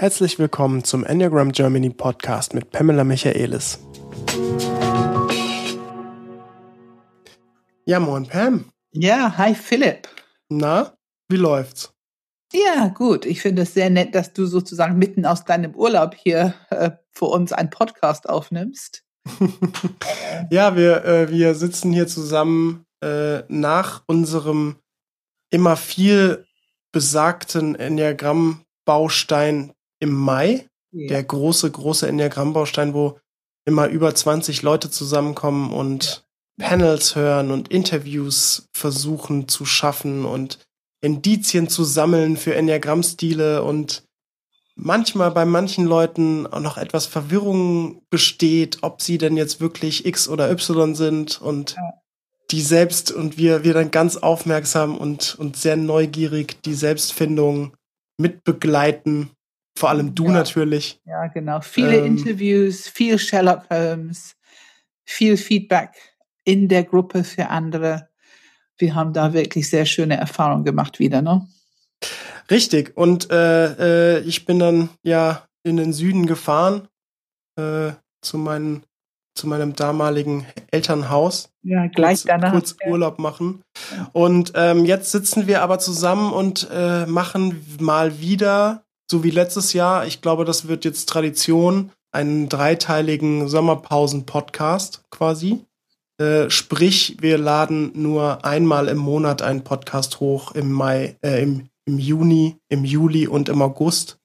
Herzlich willkommen zum Enneagram Germany Podcast mit Pamela Michaelis. Ja, moin Pam. Ja, hi Philipp. Na, wie läuft's? Ja, gut. Ich finde es sehr nett, dass du sozusagen mitten aus deinem Urlaub hier äh, für uns einen Podcast aufnimmst. ja, wir, äh, wir sitzen hier zusammen äh, nach unserem immer viel besagten Enneagramm-Baustein im Mai. Ja. Der große, große Enneagramm-Baustein, wo immer über 20 Leute zusammenkommen und ja. Panels hören und Interviews versuchen zu schaffen und Indizien zu sammeln für Enneagrammstile und manchmal bei manchen Leuten auch noch etwas Verwirrung besteht, ob sie denn jetzt wirklich X oder Y sind und ja. die selbst und wir, wir dann ganz aufmerksam und, und sehr neugierig die Selbstfindung mitbegleiten vor allem du ja. natürlich. Ja, genau. Viele ähm, Interviews, viel Sherlock Holmes, viel Feedback in der Gruppe für andere. Wir haben da wirklich sehr schöne Erfahrungen gemacht wieder, ne? Richtig. Und äh, äh, ich bin dann ja in den Süden gefahren äh, zu meinen zu meinem damaligen Elternhaus. Ja, gleich kurz, danach. Kurz Urlaub machen. Ja. Und ähm, jetzt sitzen wir aber zusammen und äh, machen mal wieder so wie letztes Jahr. Ich glaube, das wird jetzt Tradition, einen dreiteiligen Sommerpausen-Podcast quasi. Äh, sprich, wir laden nur einmal im Monat einen Podcast hoch im Mai, äh, im, im Juni, im Juli und im August.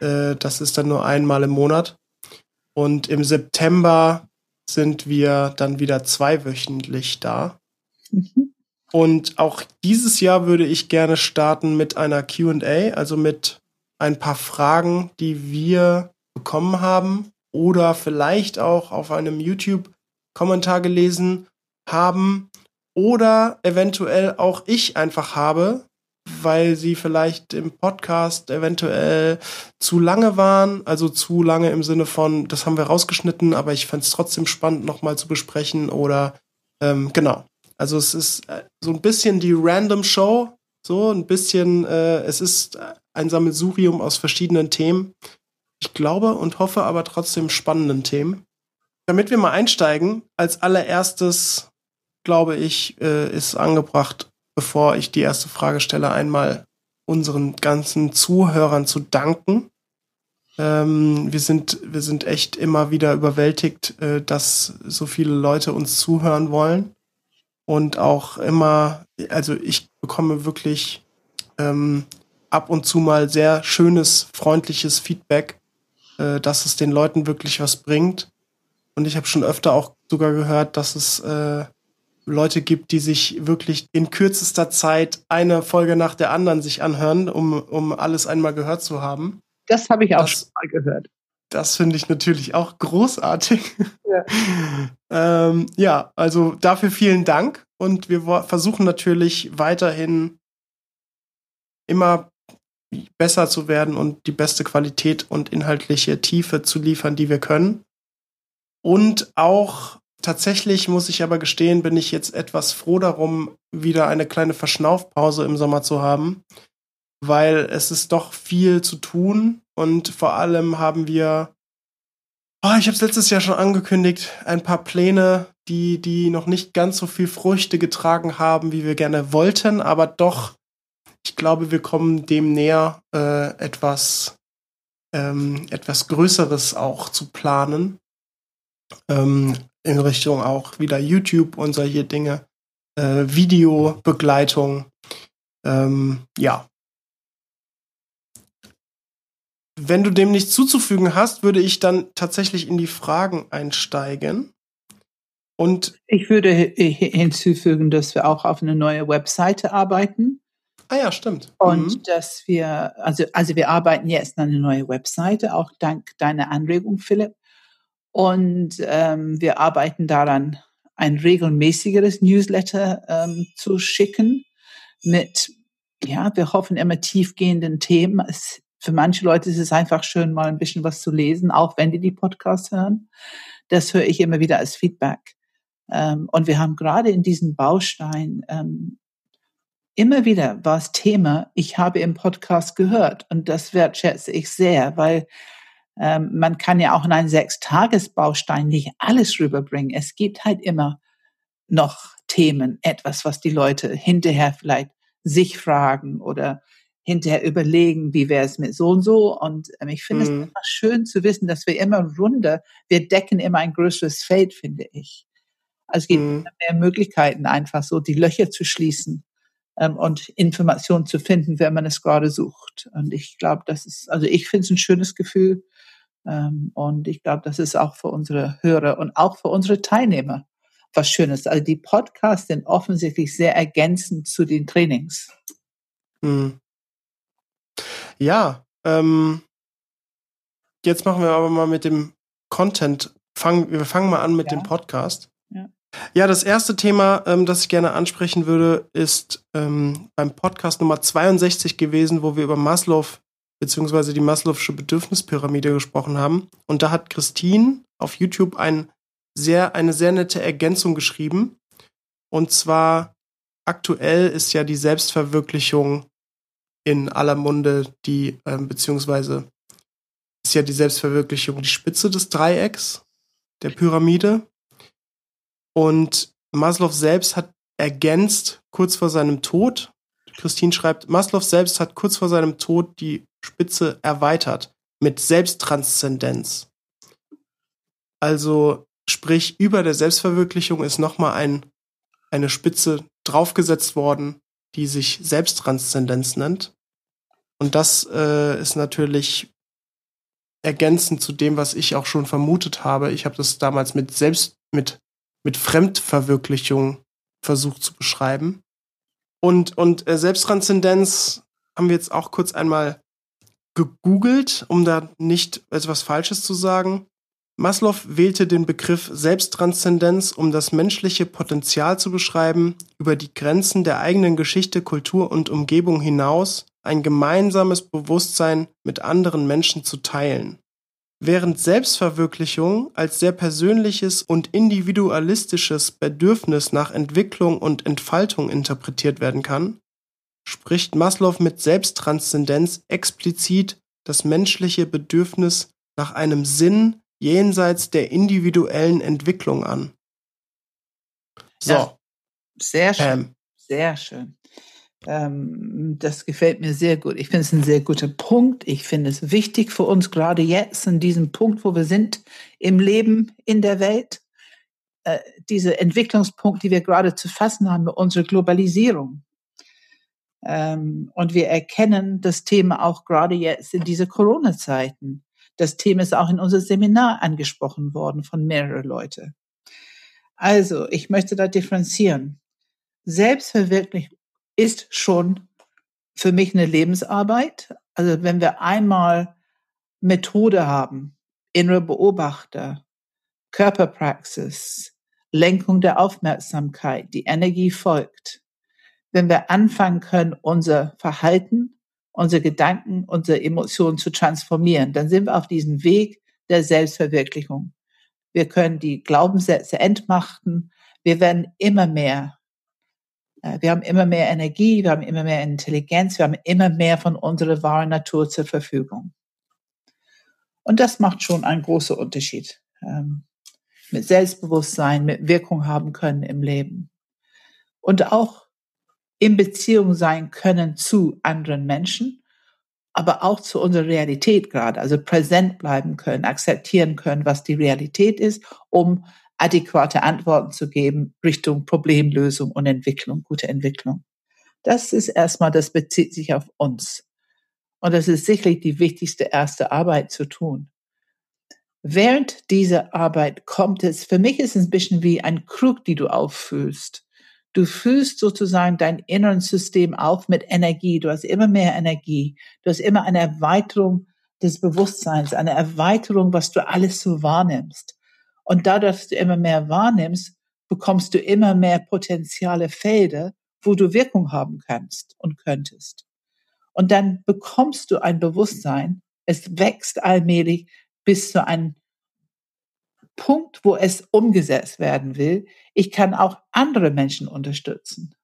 Äh, das ist dann nur einmal im Monat. Und im September sind wir dann wieder zweiwöchentlich da. Mhm. Und auch dieses Jahr würde ich gerne starten mit einer QA, also mit ein paar Fragen, die wir bekommen haben oder vielleicht auch auf einem YouTube-Kommentar gelesen haben oder eventuell auch ich einfach habe, weil sie vielleicht im Podcast eventuell zu lange waren, also zu lange im Sinne von, das haben wir rausgeschnitten, aber ich fände es trotzdem spannend, nochmal zu besprechen oder ähm, genau. Also es ist äh, so ein bisschen die Random Show, so ein bisschen, äh, es ist ein Sammelsurium aus verschiedenen Themen. Ich glaube und hoffe aber trotzdem spannenden Themen. Damit wir mal einsteigen, als allererstes, glaube ich, äh, ist angebracht, bevor ich die erste Frage stelle, einmal unseren ganzen Zuhörern zu danken. Ähm, wir sind, wir sind echt immer wieder überwältigt, äh, dass so viele Leute uns zuhören wollen. Und auch immer, also ich bekomme wirklich ähm, ab und zu mal sehr schönes, freundliches Feedback, äh, dass es den Leuten wirklich was bringt. Und ich habe schon öfter auch sogar gehört, dass es äh, Leute gibt, die sich wirklich in kürzester Zeit eine Folge nach der anderen sich anhören, um, um alles einmal gehört zu haben. Das habe ich auch das, schon mal gehört. Das finde ich natürlich auch großartig. Ja. ähm, ja, also dafür vielen Dank. Und wir versuchen natürlich weiterhin immer besser zu werden und die beste Qualität und inhaltliche Tiefe zu liefern, die wir können. Und auch tatsächlich muss ich aber gestehen, bin ich jetzt etwas froh darum, wieder eine kleine Verschnaufpause im Sommer zu haben, weil es ist doch viel zu tun und vor allem haben wir, oh, ich habe es letztes Jahr schon angekündigt, ein paar Pläne, die, die noch nicht ganz so viel Früchte getragen haben, wie wir gerne wollten, aber doch ich glaube, wir kommen dem näher, äh, etwas, ähm, etwas Größeres auch zu planen. Ähm, in Richtung auch wieder YouTube und solche Dinge. Äh, Videobegleitung. Ähm, ja. Wenn du dem nichts zuzufügen hast, würde ich dann tatsächlich in die Fragen einsteigen. Und ich würde hinzufügen, dass wir auch auf eine neue Webseite arbeiten. Ah ja, stimmt. Und mhm. dass wir, also, also wir arbeiten jetzt an eine neue Webseite, auch dank deiner Anregung, Philipp. Und ähm, wir arbeiten daran, ein regelmäßigeres Newsletter ähm, zu schicken mit, ja, wir hoffen immer tiefgehenden Themen. Es, für manche Leute ist es einfach schön, mal ein bisschen was zu lesen, auch wenn die die Podcasts hören. Das höre ich immer wieder als Feedback. Ähm, und wir haben gerade in diesem Baustein ähm, immer wieder war es Thema, ich habe im Podcast gehört und das wertschätze ich sehr, weil ähm, man kann ja auch in einen Sechstagesbaustein nicht alles rüberbringen. Es gibt halt immer noch Themen, etwas, was die Leute hinterher vielleicht sich fragen oder hinterher überlegen, wie wäre es mit so und so. Und ähm, ich finde mhm. es einfach schön zu wissen, dass wir immer runter, wir decken immer ein größeres Feld, finde ich. Also es gibt mhm. mehr Möglichkeiten, einfach so die Löcher zu schließen ähm, und Informationen zu finden, wenn man es gerade sucht. Und ich glaube, das ist, also ich finde es ein schönes Gefühl. Ähm, und ich glaube, das ist auch für unsere Hörer und auch für unsere Teilnehmer was Schönes. Also die Podcasts sind offensichtlich sehr ergänzend zu den Trainings. Mhm. Ja, ähm, jetzt machen wir aber mal mit dem Content. Fang, wir fangen mal an mit ja. dem Podcast. Ja. Ja, das erste Thema, ähm, das ich gerne ansprechen würde, ist ähm, beim Podcast Nummer 62 gewesen, wo wir über Maslow beziehungsweise die Maslow'sche Bedürfnispyramide gesprochen haben. Und da hat Christine auf YouTube ein sehr, eine sehr nette Ergänzung geschrieben. Und zwar aktuell ist ja die Selbstverwirklichung in aller Munde, die, ähm, beziehungsweise ist ja die Selbstverwirklichung die Spitze des Dreiecks der Pyramide. Und Maslow selbst hat ergänzt kurz vor seinem Tod. Christine schreibt, Maslow selbst hat kurz vor seinem Tod die Spitze erweitert mit Selbsttranszendenz. Also sprich, über der Selbstverwirklichung ist nochmal ein, eine Spitze draufgesetzt worden, die sich Selbsttranszendenz nennt. Und das äh, ist natürlich ergänzend zu dem, was ich auch schon vermutet habe. Ich habe das damals mit Selbst, mit, mit Fremdverwirklichung versucht zu beschreiben. Und, und äh, Selbsttranszendenz haben wir jetzt auch kurz einmal gegoogelt, um da nicht etwas Falsches zu sagen. Maslow wählte den Begriff Selbsttranszendenz, um das menschliche Potenzial zu beschreiben, über die Grenzen der eigenen Geschichte, Kultur und Umgebung hinaus ein gemeinsames Bewusstsein mit anderen Menschen zu teilen. Während Selbstverwirklichung als sehr persönliches und individualistisches Bedürfnis nach Entwicklung und Entfaltung interpretiert werden kann, spricht Maslow mit Selbsttranszendenz explizit das menschliche Bedürfnis nach einem Sinn jenseits der individuellen Entwicklung an. So. Ja, sehr schön. Ähm, sehr schön. Ähm, das gefällt mir sehr gut. Ich finde es ein sehr guter Punkt. Ich finde es wichtig für uns gerade jetzt in diesem Punkt, wo wir sind im Leben, in der Welt. Äh, diese Entwicklungspunkt, die wir gerade zu fassen haben, unsere Globalisierung. Ähm, und wir erkennen das Thema auch gerade jetzt in diese Corona-Zeiten. Das Thema ist auch in unser Seminar angesprochen worden von mehreren Leuten. Also, ich möchte da differenzieren. Selbstverwirklichung ist schon für mich eine Lebensarbeit. Also wenn wir einmal Methode haben, innere Beobachter, Körperpraxis, Lenkung der Aufmerksamkeit, die Energie folgt. Wenn wir anfangen können, unser Verhalten, unsere Gedanken, unsere Emotionen zu transformieren, dann sind wir auf diesem Weg der Selbstverwirklichung. Wir können die Glaubenssätze entmachten. Wir werden immer mehr wir haben immer mehr Energie, wir haben immer mehr Intelligenz, wir haben immer mehr von unserer wahren Natur zur Verfügung. Und das macht schon einen großen Unterschied. Ähm, mit Selbstbewusstsein, mit Wirkung haben können im Leben. Und auch in Beziehung sein können zu anderen Menschen, aber auch zu unserer Realität gerade. Also präsent bleiben können, akzeptieren können, was die Realität ist, um adäquate Antworten zu geben Richtung Problemlösung und Entwicklung, gute Entwicklung. Das ist erstmal, das bezieht sich auf uns. Und das ist sicherlich die wichtigste erste Arbeit zu tun. Während dieser Arbeit kommt es, für mich ist es ein bisschen wie ein Krug, die du auffüllst. Du füllst sozusagen dein inneren System auf mit Energie. Du hast immer mehr Energie. Du hast immer eine Erweiterung des Bewusstseins, eine Erweiterung, was du alles so wahrnimmst. Und dadurch, dass du immer mehr wahrnimmst, bekommst du immer mehr potenziale Felder, wo du Wirkung haben kannst und könntest. Und dann bekommst du ein Bewusstsein, es wächst allmählich bis zu einem Punkt, wo es umgesetzt werden will. Ich kann auch andere Menschen unterstützen.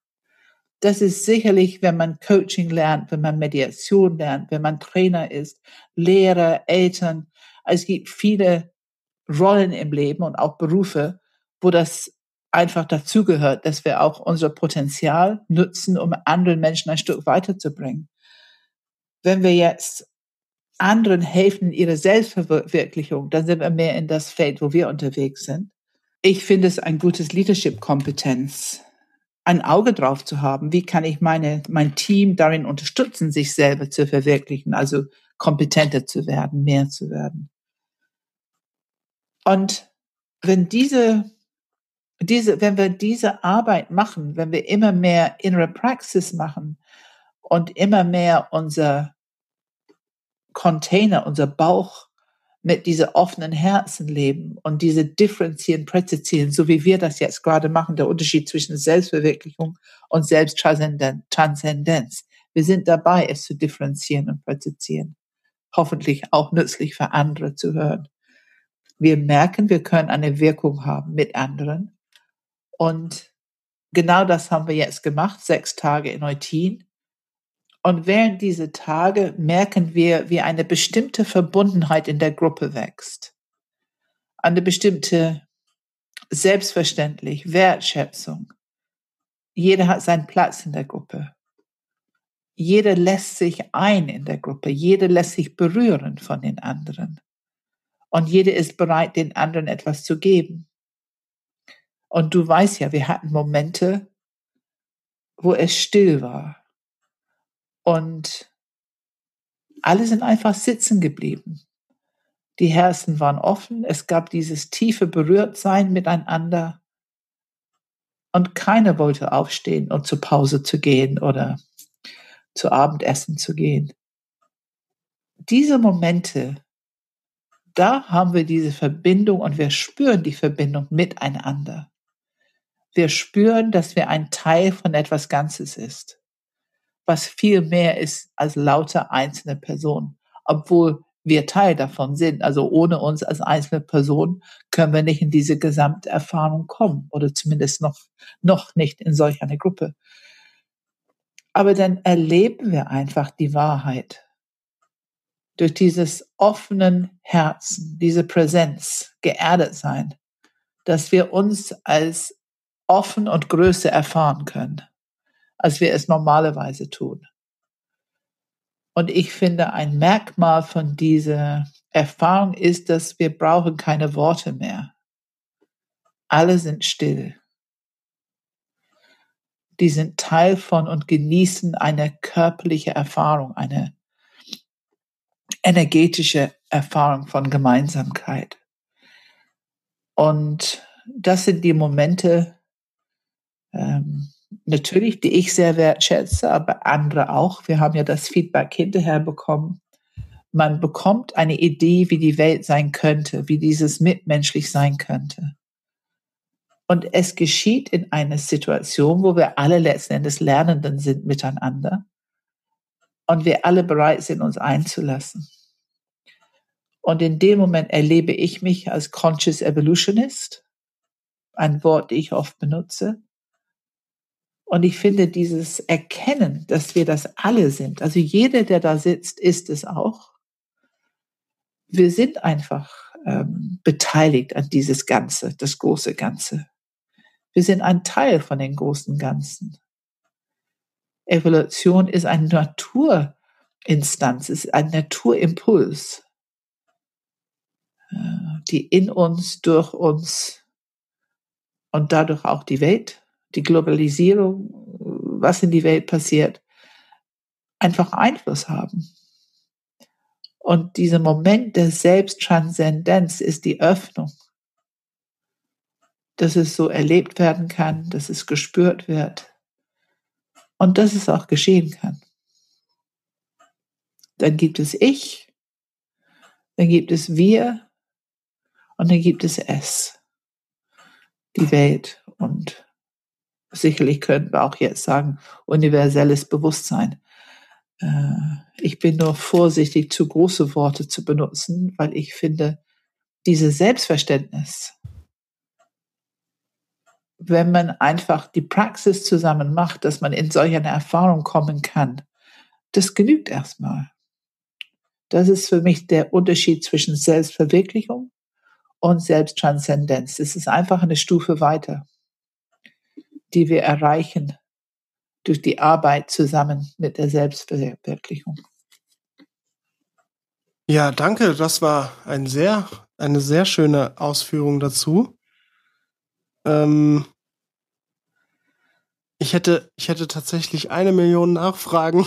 das ist sicherlich, wenn man Coaching lernt, wenn man Mediation lernt, wenn man Trainer ist, Lehrer, Eltern. Es gibt viele Rollen im Leben und auch Berufe, wo das einfach dazugehört, dass wir auch unser Potenzial nutzen, um anderen Menschen ein Stück weiterzubringen. Wenn wir jetzt anderen helfen in ihrer Selbstverwirklichung, dann sind wir mehr in das Feld, wo wir unterwegs sind. Ich finde es ein gutes Leadership-Kompetenz, ein Auge drauf zu haben. Wie kann ich meine, mein Team darin unterstützen, sich selber zu verwirklichen, also kompetenter zu werden, mehr zu werden. Und wenn diese, diese, wenn wir diese Arbeit machen, wenn wir immer mehr innere Praxis machen und immer mehr unser Container, unser Bauch mit dieser offenen Herzen leben und diese differenzieren, präzisieren, so wie wir das jetzt gerade machen, der Unterschied zwischen Selbstverwirklichung und Selbsttranszendenz. Wir sind dabei, es zu differenzieren und präzisieren. Hoffentlich auch nützlich für andere zu hören. Wir merken, wir können eine Wirkung haben mit anderen. Und genau das haben wir jetzt gemacht, sechs Tage in Eutin. Und während dieser Tage merken wir, wie eine bestimmte Verbundenheit in der Gruppe wächst. Eine bestimmte Selbstverständlich, Wertschätzung. Jeder hat seinen Platz in der Gruppe. Jeder lässt sich ein in der Gruppe. Jeder lässt sich berühren von den anderen. Und jeder ist bereit, den anderen etwas zu geben. Und du weißt ja, wir hatten Momente, wo es still war und alle sind einfach sitzen geblieben. Die Herzen waren offen, es gab dieses tiefe Berührtsein miteinander und keiner wollte aufstehen und zur Pause zu gehen oder zu Abendessen zu gehen. Diese Momente, da haben wir diese Verbindung und wir spüren die Verbindung miteinander. Wir spüren, dass wir ein Teil von etwas Ganzes ist was viel mehr ist als lauter einzelne Personen, obwohl wir Teil davon sind. Also ohne uns als einzelne Person können wir nicht in diese Gesamterfahrung kommen oder zumindest noch, noch nicht in solch eine Gruppe. Aber dann erleben wir einfach die Wahrheit durch dieses offenen Herzen, diese Präsenz, geerdet sein, dass wir uns als offen und Größe erfahren können als wir es normalerweise tun. Und ich finde, ein Merkmal von dieser Erfahrung ist, dass wir brauchen keine Worte mehr. Alle sind still. Die sind Teil von und genießen eine körperliche Erfahrung, eine energetische Erfahrung von Gemeinsamkeit. Und das sind die Momente, ähm, natürlich, die ich sehr wertschätze, aber andere auch. Wir haben ja das Feedback hinterher bekommen. Man bekommt eine Idee, wie die Welt sein könnte, wie dieses mitmenschlich sein könnte. Und es geschieht in einer Situation, wo wir alle letzten Endes Lernenden sind miteinander und wir alle bereit sind, uns einzulassen. Und in dem Moment erlebe ich mich als Conscious Evolutionist, ein Wort, das ich oft benutze, und ich finde dieses Erkennen, dass wir das alle sind, also jeder, der da sitzt, ist es auch. Wir sind einfach ähm, beteiligt an dieses Ganze, das große Ganze. Wir sind ein Teil von den großen Ganzen. Evolution ist eine Naturinstanz, ist ein Naturimpuls, äh, die in uns, durch uns und dadurch auch die Welt die Globalisierung, was in die Welt passiert, einfach Einfluss haben. Und dieser Moment der Selbsttranszendenz ist die Öffnung, dass es so erlebt werden kann, dass es gespürt wird und dass es auch geschehen kann. Dann gibt es Ich, dann gibt es Wir und dann gibt es Es, die Welt und sicherlich könnten wir auch jetzt sagen, universelles Bewusstsein. Äh, ich bin nur vorsichtig, zu große Worte zu benutzen, weil ich finde, dieses Selbstverständnis, wenn man einfach die Praxis zusammen macht, dass man in solch eine Erfahrung kommen kann, das genügt erstmal. Das ist für mich der Unterschied zwischen Selbstverwirklichung und Selbsttranszendenz. Es ist einfach eine Stufe weiter, die wir erreichen durch die Arbeit zusammen mit der Selbstverwirklichung. Ja, danke. Das war ein sehr, eine sehr schöne Ausführung dazu. Ähm, ich hätte, ich hätte tatsächlich eine Million Nachfragen,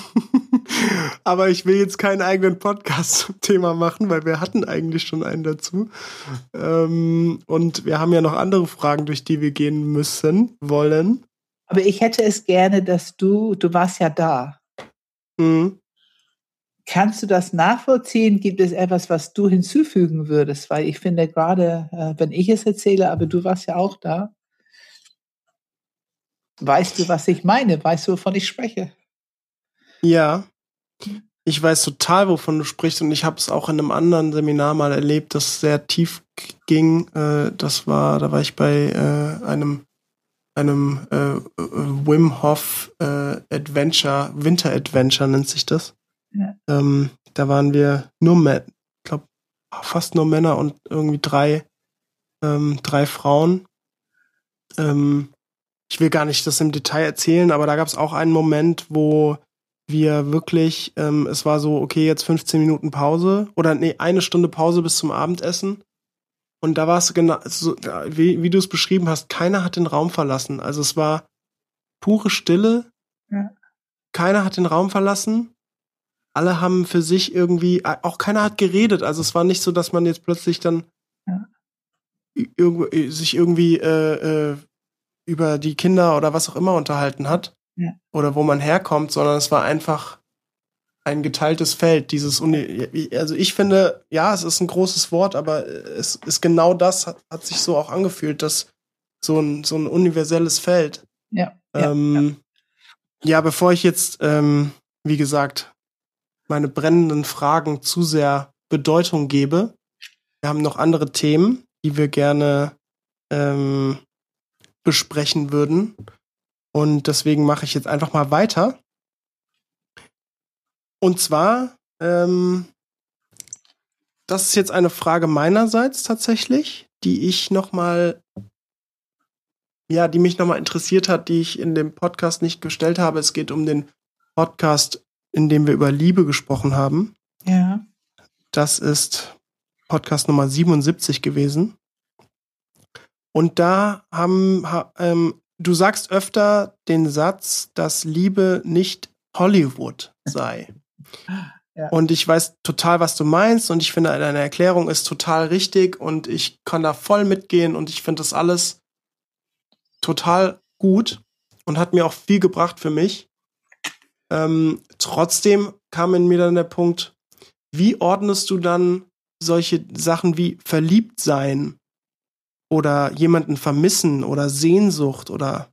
aber ich will jetzt keinen eigenen Podcast zum Thema machen, weil wir hatten eigentlich schon einen dazu. Ähm, und wir haben ja noch andere Fragen, durch die wir gehen müssen, wollen. Aber ich hätte es gerne, dass du, du warst ja da. Mhm. Kannst du das nachvollziehen? Gibt es etwas, was du hinzufügen würdest? Weil ich finde gerade, äh, wenn ich es erzähle, aber du warst ja auch da, Weißt du, was ich meine? Weißt du, wovon ich spreche? Ja. Ich weiß total, wovon du sprichst und ich habe es auch in einem anderen Seminar mal erlebt, das sehr tief ging. Äh, das war, da war ich bei äh, einem einem äh, Wim Hof äh, Adventure, Winter Adventure nennt sich das. Ja. Ähm, da waren wir nur Männer, ich glaube fast nur Männer und irgendwie drei ähm, drei Frauen. Ähm, ich will gar nicht das im Detail erzählen, aber da gab es auch einen Moment, wo wir wirklich, ähm, es war so, okay, jetzt 15 Minuten Pause oder nee, eine Stunde Pause bis zum Abendessen. Und da war es genau, so, wie, wie du es beschrieben hast, keiner hat den Raum verlassen. Also es war pure Stille. Ja. Keiner hat den Raum verlassen. Alle haben für sich irgendwie, auch keiner hat geredet. Also es war nicht so, dass man jetzt plötzlich dann ja. irg sich irgendwie äh, äh, über die Kinder oder was auch immer unterhalten hat ja. oder wo man herkommt, sondern es war einfach ein geteiltes Feld. Dieses Uni also ich finde, ja, es ist ein großes Wort, aber es ist genau das, hat, hat sich so auch angefühlt, dass so ein, so ein universelles Feld. Ja. Ähm, ja, ja. bevor ich jetzt, ähm, wie gesagt, meine brennenden Fragen zu sehr Bedeutung gebe, wir haben noch andere Themen, die wir gerne ähm, besprechen würden. Und deswegen mache ich jetzt einfach mal weiter. Und zwar, ähm, das ist jetzt eine Frage meinerseits tatsächlich, die ich noch mal, ja, die mich noch mal interessiert hat, die ich in dem Podcast nicht gestellt habe. Es geht um den Podcast, in dem wir über Liebe gesprochen haben. Ja. Das ist Podcast Nummer 77 gewesen. Und da haben, ha, ähm, du sagst öfter den Satz, dass Liebe nicht Hollywood sei. Ja. Und ich weiß total, was du meinst und ich finde, deine Erklärung ist total richtig und ich kann da voll mitgehen und ich finde das alles total gut und hat mir auch viel gebracht für mich. Ähm, trotzdem kam in mir dann der Punkt, wie ordnest du dann solche Sachen wie verliebt sein oder jemanden vermissen oder Sehnsucht oder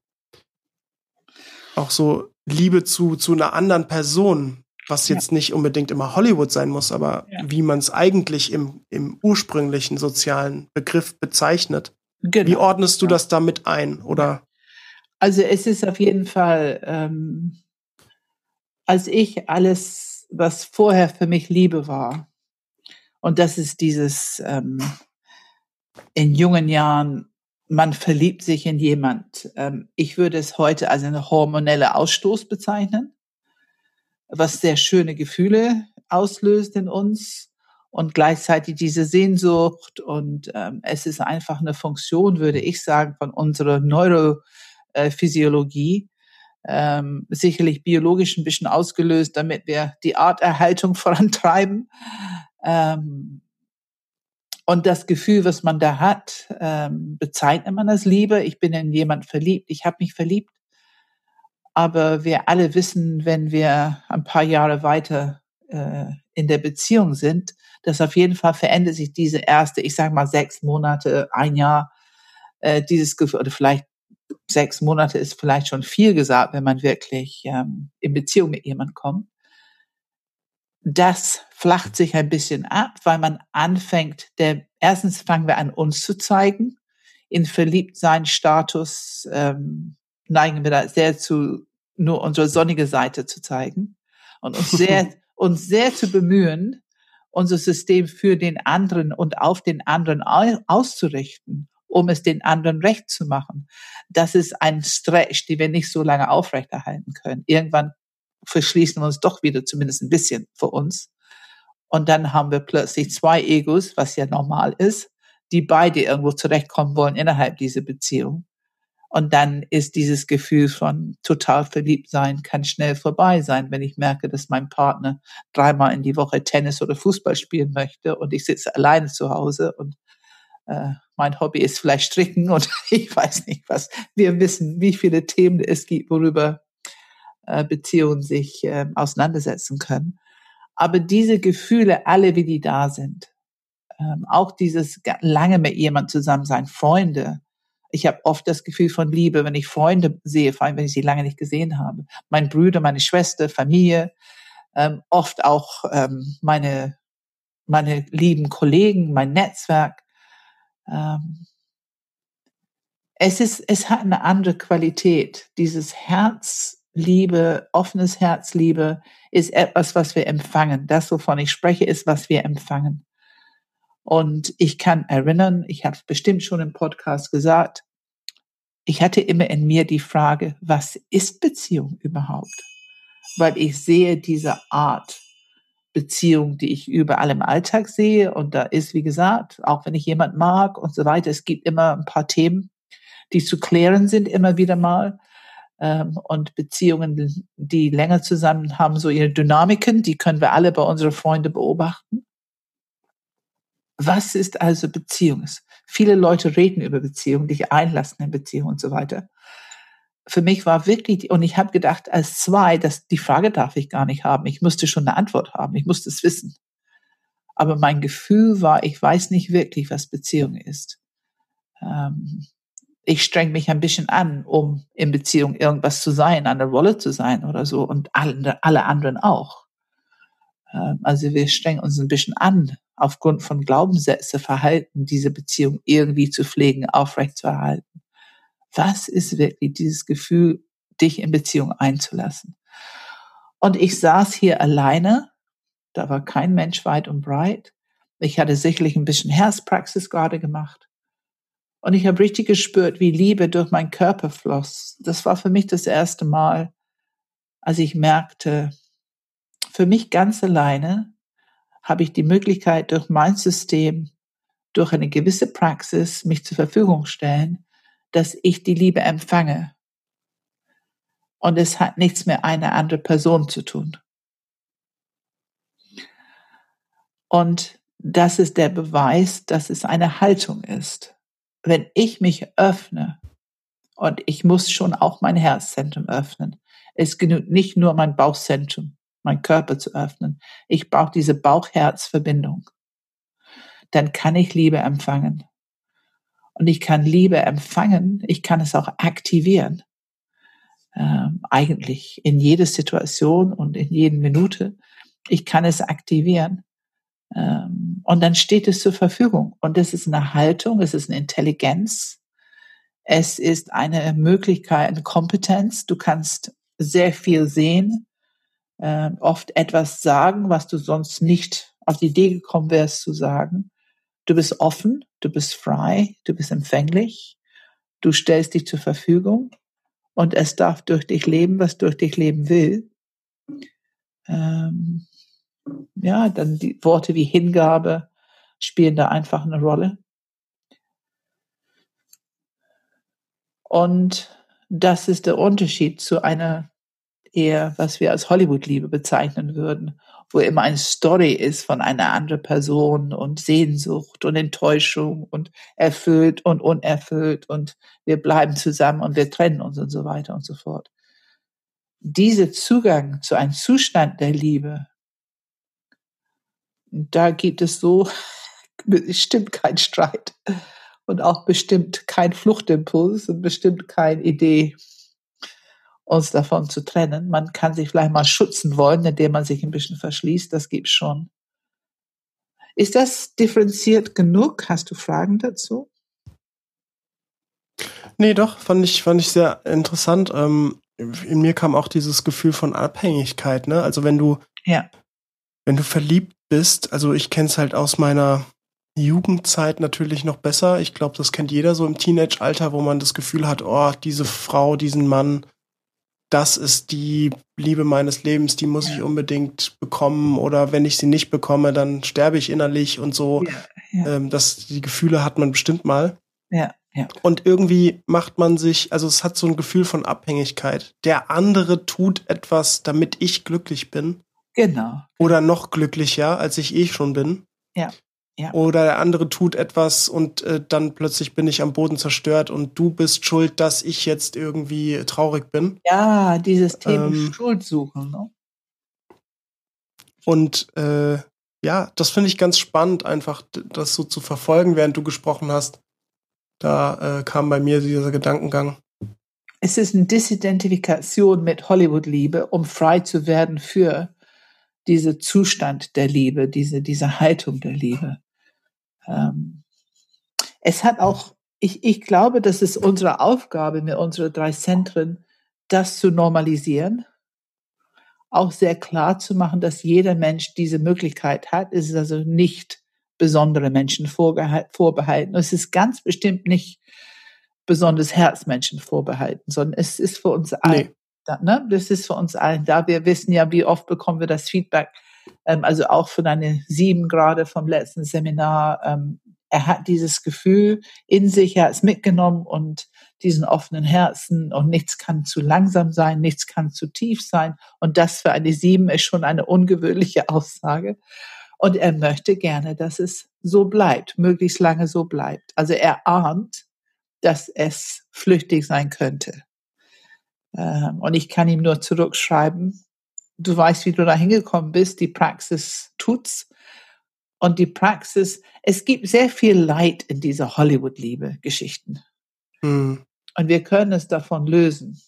auch so Liebe zu, zu einer anderen Person, was jetzt ja. nicht unbedingt immer Hollywood sein muss, aber ja. wie man es eigentlich im, im ursprünglichen sozialen Begriff bezeichnet. Genau. Wie ordnest du ja. das damit ein? Oder? Also es ist auf jeden Fall, ähm, als ich alles, was vorher für mich Liebe war, und das ist dieses ähm, in jungen Jahren, man verliebt sich in jemand. Ähm, ich würde es heute als eine hormonelle Ausstoß bezeichnen, was sehr schöne Gefühle auslöst in uns und gleichzeitig diese Sehnsucht und ähm, es ist einfach eine Funktion, würde ich sagen, von unserer Neurophysiologie, ähm, sicherlich biologisch ein bisschen ausgelöst, damit wir die Arterhaltung vorantreiben. Ähm, und das Gefühl, was man da hat, ähm, bezeichnet man als Liebe. Ich bin in jemand verliebt, ich habe mich verliebt. Aber wir alle wissen, wenn wir ein paar Jahre weiter äh, in der Beziehung sind, dass auf jeden Fall verändert sich diese erste, ich sage mal sechs Monate, ein Jahr, äh, dieses Gefühl, oder vielleicht sechs Monate ist vielleicht schon viel gesagt, wenn man wirklich ähm, in Beziehung mit jemand kommt das flacht sich ein bisschen ab, weil man anfängt, der, erstens fangen wir an, uns zu zeigen, in Verliebtsein-Status ähm, neigen wir da sehr zu, nur unsere sonnige Seite zu zeigen und uns sehr, uns sehr zu bemühen, unser System für den anderen und auf den anderen auszurichten, um es den anderen recht zu machen. Das ist ein Stretch, die wir nicht so lange aufrechterhalten können. Irgendwann verschließen uns doch wieder zumindest ein bisschen für uns. Und dann haben wir plötzlich zwei Egos, was ja normal ist, die beide irgendwo zurechtkommen wollen innerhalb dieser Beziehung. Und dann ist dieses Gefühl von total verliebt sein, kann schnell vorbei sein, wenn ich merke, dass mein Partner dreimal in die Woche Tennis oder Fußball spielen möchte und ich sitze alleine zu Hause und äh, mein Hobby ist vielleicht Stricken und ich weiß nicht was. Wir wissen, wie viele Themen es gibt, worüber äh, Beziehungen sich äh, auseinandersetzen können. Aber diese Gefühle, alle wie die da sind, ähm, auch dieses lange mit jemand zusammen sein, Freunde, ich habe oft das Gefühl von Liebe, wenn ich Freunde sehe, vor allem wenn ich sie lange nicht gesehen habe. Mein Brüder, meine Schwester, Familie, ähm, oft auch ähm, meine, meine lieben Kollegen, mein Netzwerk. Ähm, es ist, es hat eine andere Qualität. Dieses Herzliebe, offenes Herzliebe ist etwas, was wir empfangen. Das, wovon ich spreche, ist, was wir empfangen. Und ich kann erinnern, ich habe bestimmt schon im Podcast gesagt, ich hatte immer in mir die Frage, was ist Beziehung überhaupt? Weil ich sehe diese Art Beziehung, die ich überall im Alltag sehe. Und da ist, wie gesagt, auch wenn ich jemand mag und so weiter, es gibt immer ein paar Themen, die zu klären sind, immer wieder mal. Ähm, und Beziehungen, die länger zusammen haben, so ihre Dynamiken, die können wir alle bei unseren Freunden beobachten. Was ist also Beziehung? Viele Leute reden über Beziehungen, dich einlassen in Beziehungen und so weiter. Für mich war wirklich, und ich habe gedacht, als zwei, dass die Frage darf ich gar nicht haben. Ich musste schon eine Antwort haben. Ich musste es wissen. Aber mein Gefühl war, ich weiß nicht wirklich, was Beziehung ist. Ähm, ich streng mich ein bisschen an, um in Beziehung irgendwas zu sein, an der Rolle zu sein oder so und alle, alle anderen auch. Ähm, also wir strengen uns ein bisschen an, aufgrund von Glaubenssätze, Verhalten, diese Beziehung irgendwie zu pflegen, aufrechtzuerhalten. Was ist wirklich dieses Gefühl, dich in Beziehung einzulassen? Und ich saß hier alleine, da war kein Mensch weit und breit. Ich hatte sicherlich ein bisschen Herzpraxis gerade gemacht. Und ich habe richtig gespürt, wie Liebe durch meinen Körper floss. Das war für mich das erste Mal, als ich merkte, für mich ganz alleine habe ich die Möglichkeit, durch mein System, durch eine gewisse Praxis mich zur Verfügung stellen, dass ich die Liebe empfange. Und es hat nichts mehr eine andere Person zu tun. Und das ist der Beweis, dass es eine Haltung ist. Wenn ich mich öffne, und ich muss schon auch mein Herzzentrum öffnen, es genügt nicht nur mein Bauchzentrum, mein Körper zu öffnen. Ich brauche diese Bauch-Herz-Verbindung. Dann kann ich Liebe empfangen. Und ich kann Liebe empfangen, ich kann es auch aktivieren. Ähm, eigentlich in jeder Situation und in jeder Minute. Ich kann es aktivieren. Ähm, und dann steht es zur Verfügung. Und es ist eine Haltung, es ist eine Intelligenz, es ist eine Möglichkeit, eine Kompetenz. Du kannst sehr viel sehen, äh, oft etwas sagen, was du sonst nicht auf die Idee gekommen wärst zu sagen. Du bist offen, du bist frei, du bist empfänglich, du stellst dich zur Verfügung und es darf durch dich leben, was durch dich leben will. Ähm, ja, dann die Worte wie Hingabe spielen da einfach eine Rolle. Und das ist der Unterschied zu einer eher, was wir als Hollywood-Liebe bezeichnen würden, wo immer eine Story ist von einer anderen Person und Sehnsucht und Enttäuschung und erfüllt und unerfüllt und wir bleiben zusammen und wir trennen uns und so weiter und so fort. Dieser Zugang zu einem Zustand der Liebe, da gibt es so bestimmt kein Streit und auch bestimmt kein Fluchtimpuls und bestimmt keine Idee, uns davon zu trennen. Man kann sich vielleicht mal schützen wollen, indem man sich ein bisschen verschließt. Das gibt's schon. Ist das differenziert genug? Hast du Fragen dazu? Nee, doch, fand ich, fand ich sehr interessant. Ähm, in mir kam auch dieses Gefühl von Abhängigkeit, ne? Also wenn du, ja. wenn du verliebt bist, also ich kenne es halt aus meiner Jugendzeit natürlich noch besser. Ich glaube, das kennt jeder so im Teenage-Alter, wo man das Gefühl hat, oh, diese Frau, diesen Mann, das ist die Liebe meines Lebens, die muss ich unbedingt bekommen oder wenn ich sie nicht bekomme, dann sterbe ich innerlich und so. Ja, ja. Ähm, das, die Gefühle hat man bestimmt mal. Ja, ja. Und irgendwie macht man sich, also es hat so ein Gefühl von Abhängigkeit. Der andere tut etwas, damit ich glücklich bin. Genau. Oder noch glücklicher, als ich eh schon bin. Ja. Ja. Oder der andere tut etwas und äh, dann plötzlich bin ich am Boden zerstört und du bist schuld, dass ich jetzt irgendwie traurig bin. Ja, dieses Thema ähm, Schuld suchen. Ne? Und äh, ja, das finde ich ganz spannend, einfach das so zu verfolgen, während du gesprochen hast. Da äh, kam bei mir dieser Gedankengang. Es ist eine Disidentifikation mit Hollywood-Liebe, um frei zu werden für diese Zustand der Liebe, diese, diese Haltung der Liebe. Ähm, es hat auch, ich, ich glaube, das ist unsere Aufgabe mit unseren drei Zentren, das zu normalisieren, auch sehr klar zu machen, dass jeder Mensch diese Möglichkeit hat. Es ist also nicht besondere Menschen vorbehalten. Es ist ganz bestimmt nicht besonders Herzmenschen vorbehalten, sondern es ist für uns alle. Nee. Ne? Das ist für uns allen da. Wir wissen ja, wie oft bekommen wir das Feedback, ähm, also auch von eine sieben gerade vom letzten Seminar. Ähm, er hat dieses Gefühl in sich, er hat es mitgenommen und diesen offenen Herzen und nichts kann zu langsam sein, nichts kann zu tief sein. Und das für eine sieben ist schon eine ungewöhnliche Aussage. Und er möchte gerne, dass es so bleibt, möglichst lange so bleibt. Also er ahnt, dass es flüchtig sein könnte. Ähm, und ich kann ihm nur zurückschreiben, du weißt, wie du da hingekommen bist, die Praxis tut's. Und die Praxis, es gibt sehr viel Leid in dieser Hollywood-Liebe-Geschichten. Hm. Und wir können es davon lösen.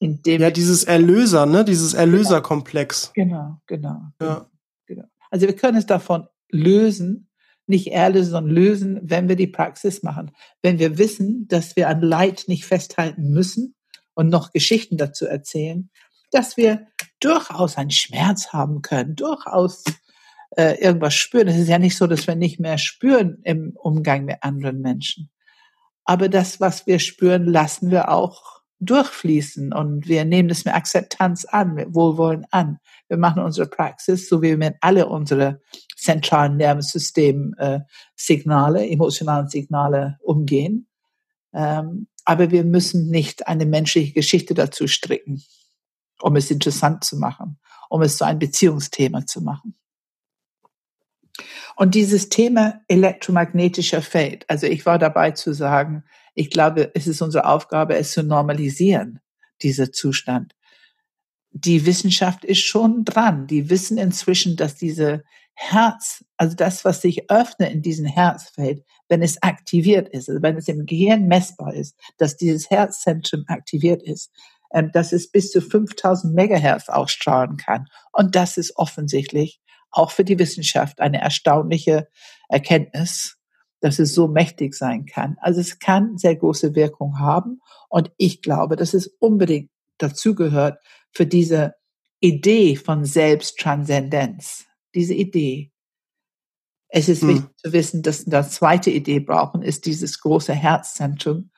ja, dieses Erlöser, ne? Dieses Erlöserkomplex. Genau, genau. Ja. genau. Also wir können es davon lösen, nicht erlösen, sondern lösen, wenn wir die Praxis machen. Wenn wir wissen, dass wir an Leid nicht festhalten müssen, und noch Geschichten dazu erzählen, dass wir durchaus einen Schmerz haben können, durchaus äh, irgendwas spüren. Es ist ja nicht so, dass wir nicht mehr spüren im Umgang mit anderen Menschen. Aber das, was wir spüren, lassen wir auch durchfließen und wir nehmen das mit Akzeptanz an, mit Wohlwollen an. Wir machen unsere Praxis, so wie wir alle unsere zentralen Nervensystem äh, emotionalen Signale umgehen. Ähm, aber wir müssen nicht eine menschliche Geschichte dazu stricken, um es interessant zu machen, um es zu einem Beziehungsthema zu machen. Und dieses Thema elektromagnetischer Feld, also ich war dabei zu sagen, ich glaube, es ist unsere Aufgabe, es zu normalisieren, dieser Zustand. Die Wissenschaft ist schon dran. Die wissen inzwischen, dass diese Herz, also das, was sich öffnet in diesem Herzfeld, wenn es aktiviert ist, also wenn es im Gehirn messbar ist, dass dieses Herzzentrum aktiviert ist, ähm, dass es bis zu 5000 Megahertz ausstrahlen kann. Und das ist offensichtlich auch für die Wissenschaft eine erstaunliche Erkenntnis, dass es so mächtig sein kann. Also es kann sehr große Wirkung haben. Und ich glaube, dass es unbedingt dazugehört für diese Idee von Selbsttranszendenz diese Idee. Es ist hm. wichtig zu wissen, dass wir eine zweite Idee brauchen, ist dieses große Herzzentrum,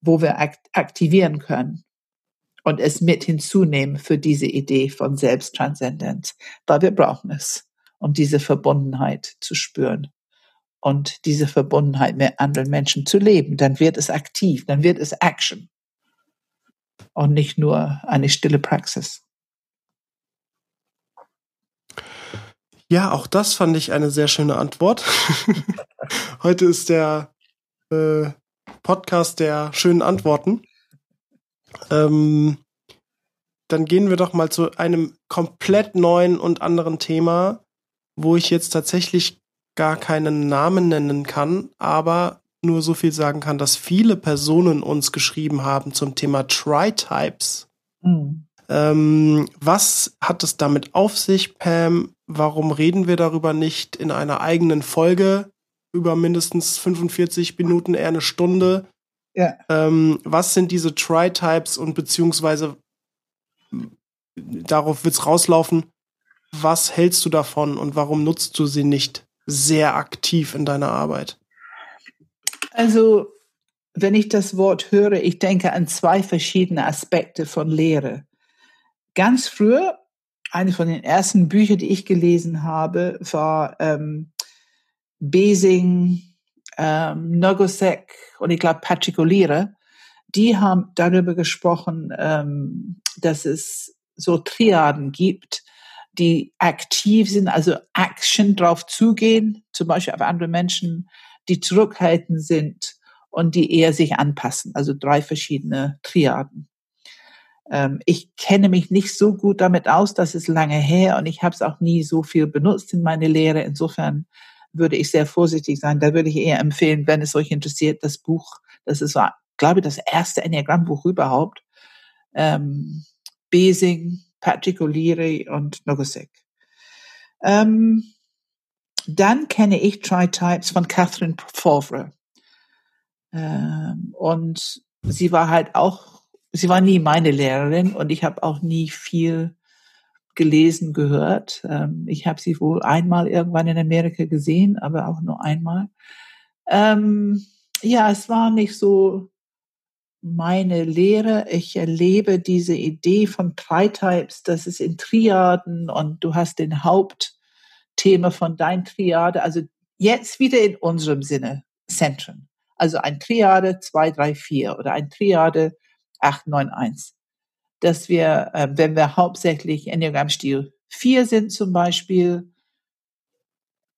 wo wir aktivieren können und es mit hinzunehmen für diese Idee von Selbsttranszendenz, weil wir brauchen es, um diese Verbundenheit zu spüren und diese Verbundenheit mit anderen Menschen zu leben. Dann wird es aktiv, dann wird es Action und nicht nur eine stille Praxis. Ja, auch das fand ich eine sehr schöne Antwort. Heute ist der äh, Podcast der schönen Antworten. Ähm, dann gehen wir doch mal zu einem komplett neuen und anderen Thema, wo ich jetzt tatsächlich gar keinen Namen nennen kann, aber nur so viel sagen kann, dass viele Personen uns geschrieben haben zum Thema Tri-Types. Mhm. Ähm, was hat es damit auf sich, Pam? Warum reden wir darüber nicht in einer eigenen Folge über mindestens 45 Minuten, eher eine Stunde? Ja. Ähm, was sind diese Tri-Types und beziehungsweise darauf wird's rauslaufen, was hältst du davon und warum nutzt du sie nicht sehr aktiv in deiner Arbeit? Also, wenn ich das Wort höre, ich denke an zwei verschiedene Aspekte von Lehre. Ganz früher, eine von den ersten Büchern, die ich gelesen habe, war ähm, Besing, ähm, Nogosek und ich glaube Patrick. Die haben darüber gesprochen, ähm, dass es so Triaden gibt, die aktiv sind, also Action drauf zugehen, zum Beispiel auf andere Menschen, die zurückhaltend sind und die eher sich anpassen. Also drei verschiedene Triaden. Ähm, ich kenne mich nicht so gut damit aus, das ist lange her und ich habe es auch nie so viel benutzt in meine Lehre. Insofern würde ich sehr vorsichtig sein. Da würde ich eher empfehlen, wenn es euch interessiert, das Buch, das ist, glaube ich, das erste Enneagramm-Buch überhaupt. Ähm, Besing, Patrick O'Leary und Nogosek. Ähm, dann kenne ich Tri-Types von Catherine Favre. Ähm, und sie war halt auch, sie war nie meine Lehrerin und ich habe auch nie viel gelesen, gehört. Ähm, ich habe sie wohl einmal irgendwann in Amerika gesehen, aber auch nur einmal. Ähm, ja, es war nicht so meine Lehre. Ich erlebe diese Idee von Tri-Types, das ist in Triaden und du hast den Hauptthema von dein Triade, also jetzt wieder in unserem Sinne, Zentren. Also ein Triade 2, 3, 4 oder ein Triade 8, 9, 1. Dass wir, äh, wenn wir hauptsächlich Enneagramm-Stil 4 sind zum Beispiel,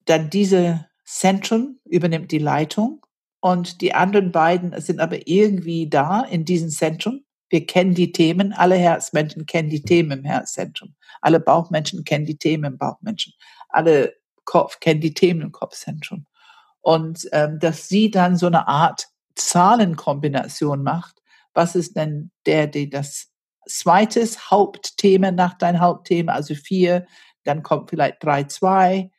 dann diese Zentren übernimmt die Leitung und die anderen beiden sind aber irgendwie da in diesem Zentrum. Wir kennen die Themen. Alle Herzmenschen kennen die Themen im Herzzentrum. Alle Bauchmenschen kennen die Themen im Bauchmenschen. Alle Kopf kennen die Themen im Kopfzentrum. Und ähm, dass sie dann so eine Art Zahlenkombination macht. Was ist denn der, der das zweites Hauptthema nach deinem Hauptthema, also vier, dann kommt vielleicht drei, zwei,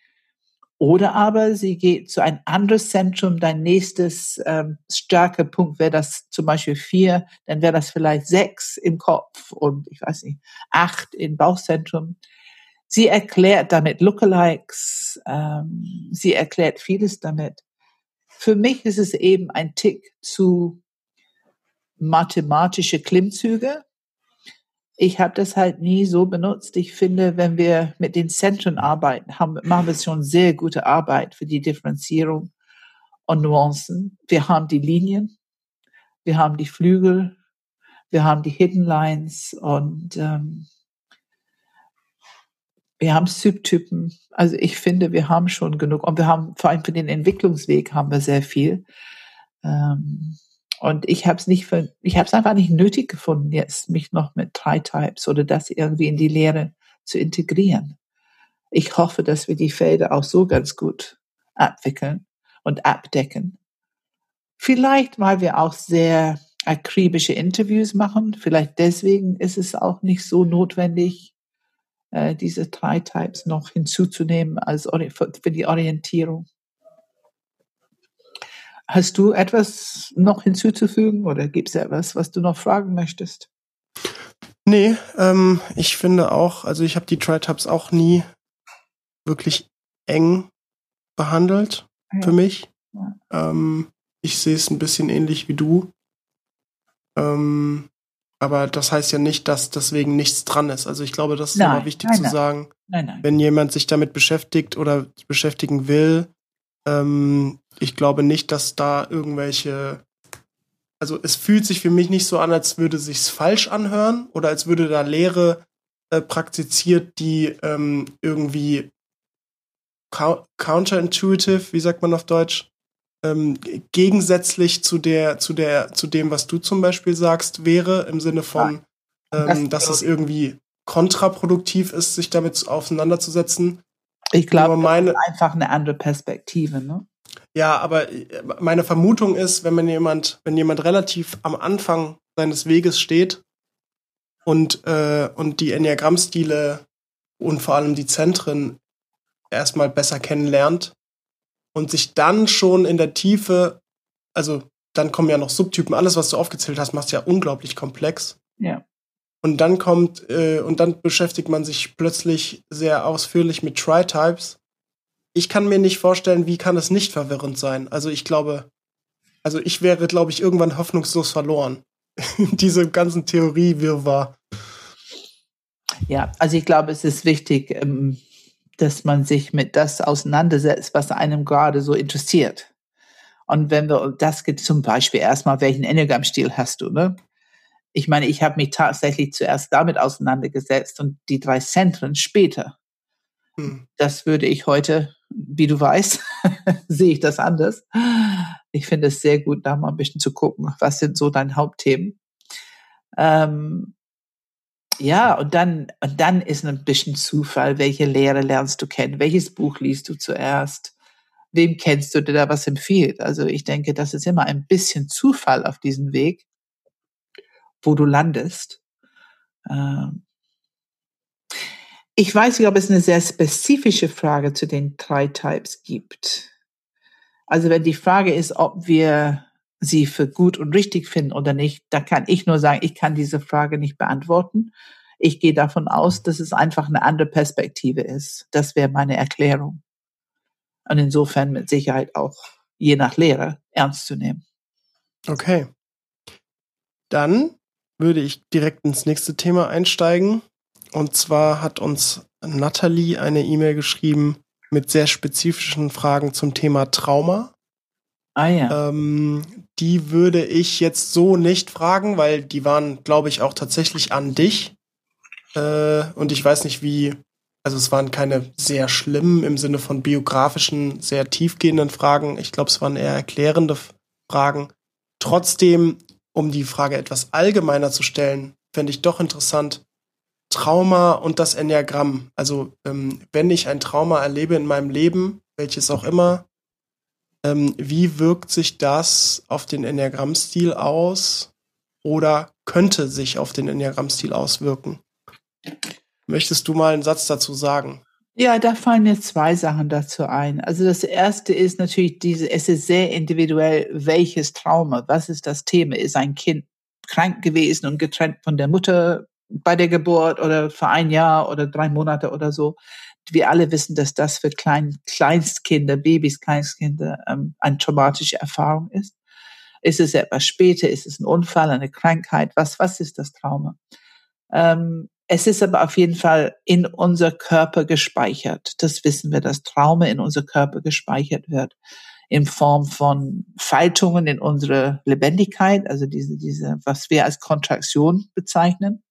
oder aber sie geht zu ein anderes Zentrum, dein nächstes ähm, starker Punkt wäre das zum Beispiel vier, dann wäre das vielleicht sechs im Kopf und ich weiß nicht, acht im Bauchzentrum. Sie erklärt damit Lookalikes, ähm, sie erklärt vieles damit. Für mich ist es eben ein Tick zu mathematische Klimmzüge, ich habe das halt nie so benutzt. Ich finde, wenn wir mit den Zentren arbeiten, haben, machen wir schon sehr gute Arbeit für die Differenzierung und Nuancen. Wir haben die Linien, wir haben die Flügel, wir haben die Hidden Lines und ähm, wir haben Subtypen. Also ich finde, wir haben schon genug und wir haben vor allem für den Entwicklungsweg haben wir sehr viel. Ähm, und ich habe es nicht, für, ich habe es einfach nicht nötig gefunden, jetzt mich noch mit drei Types oder das irgendwie in die Lehre zu integrieren. Ich hoffe, dass wir die Felder auch so ganz gut abwickeln und abdecken. Vielleicht, weil wir auch sehr akribische Interviews machen. Vielleicht deswegen ist es auch nicht so notwendig, äh, diese drei Types noch hinzuzunehmen als für die Orientierung. Hast du etwas noch hinzuzufügen oder gibt es etwas, was du noch fragen möchtest? Nee, ähm, ich finde auch, also ich habe die Tri-Tabs auch nie wirklich eng behandelt ja. für mich. Ja. Ähm, ich sehe es ein bisschen ähnlich wie du. Ähm, aber das heißt ja nicht, dass deswegen nichts dran ist. Also ich glaube, das ist nein, immer wichtig nein, zu nein. sagen. Wenn jemand sich damit beschäftigt oder beschäftigen will, ähm, ich glaube nicht, dass da irgendwelche also es fühlt sich für mich nicht so an, als würde sich's falsch anhören oder als würde da Lehre äh, praktiziert, die ähm, irgendwie counterintuitive, wie sagt man auf Deutsch, ähm, gegensätzlich zu der, zu der, zu dem, was du zum Beispiel sagst, wäre im Sinne von, ähm, dass es irgendwie kontraproduktiv ist, sich damit auseinanderzusetzen. Ich glaube, meine, einfach eine andere Perspektive, ne? Ja, aber äh, meine Vermutung ist, wenn man jemand, wenn jemand relativ am Anfang seines Weges steht und, äh, und die Enneagrammstile und vor allem die Zentren erstmal besser kennenlernt und sich dann schon in der Tiefe, also dann kommen ja noch Subtypen. Alles, was du aufgezählt hast, macht ja unglaublich komplex. Ja. Und dann kommt, äh, und dann beschäftigt man sich plötzlich sehr ausführlich mit Tri-Types. Ich kann mir nicht vorstellen, wie kann es nicht verwirrend sein. Also ich glaube, also ich wäre, glaube ich, irgendwann hoffnungslos verloren. Diese ganzen Theorie-Wirrwarr. Ja, also ich glaube, es ist wichtig, ähm, dass man sich mit das auseinandersetzt, was einem gerade so interessiert. Und wenn wir, das geht zum Beispiel erstmal, welchen Enneagram-Stil hast du, ne? Ich meine, ich habe mich tatsächlich zuerst damit auseinandergesetzt und die drei Zentren später. Hm. Das würde ich heute, wie du weißt, sehe ich das anders. Ich finde es sehr gut, da mal ein bisschen zu gucken, was sind so deine Hauptthemen. Ähm, ja, und dann, und dann ist ein bisschen Zufall, welche Lehre lernst du kennen, welches Buch liest du zuerst, wem kennst du, der da was empfiehlt. Also ich denke, das ist immer ein bisschen Zufall auf diesem Weg, wo du landest. Ähm ich weiß nicht, ob es eine sehr spezifische Frage zu den drei Types gibt. Also wenn die Frage ist, ob wir sie für gut und richtig finden oder nicht, da kann ich nur sagen, ich kann diese Frage nicht beantworten. Ich gehe davon aus, dass es einfach eine andere Perspektive ist. Das wäre meine Erklärung. Und insofern mit Sicherheit auch je nach Lehre ernst zu nehmen. Okay. Dann würde ich direkt ins nächste Thema einsteigen. Und zwar hat uns Natalie eine E-Mail geschrieben mit sehr spezifischen Fragen zum Thema Trauma. Ah ja. Ähm, die würde ich jetzt so nicht fragen, weil die waren, glaube ich, auch tatsächlich an dich. Äh, und ich weiß nicht, wie. Also es waren keine sehr schlimmen im Sinne von biografischen, sehr tiefgehenden Fragen. Ich glaube, es waren eher erklärende Fragen. Trotzdem, um die Frage etwas allgemeiner zu stellen, fände ich doch interessant, Trauma und das Enneagramm. Also ähm, wenn ich ein Trauma erlebe in meinem Leben, welches auch immer, ähm, wie wirkt sich das auf den Enneagrammstil aus oder könnte sich auf den Enneagrammstil auswirken? Möchtest du mal einen Satz dazu sagen? Ja, da fallen mir zwei Sachen dazu ein. Also das erste ist natürlich diese, es ist sehr individuell, welches Trauma, was ist das Thema? Ist ein Kind krank gewesen und getrennt von der Mutter bei der Geburt oder für ein Jahr oder drei Monate oder so? wir alle wissen, dass das für Klein, Kleinstkinder, Babys, Kleinstkinder ähm, eine traumatische Erfahrung ist. Ist es etwas später? Ist es ein Unfall, eine Krankheit? Was, was ist das Trauma? Ähm, es ist aber auf jeden Fall in unser Körper gespeichert. Das wissen wir, dass Trauma in unser Körper gespeichert wird in Form von Faltungen in unsere Lebendigkeit, also diese, diese, was wir als Kontraktion bezeichnen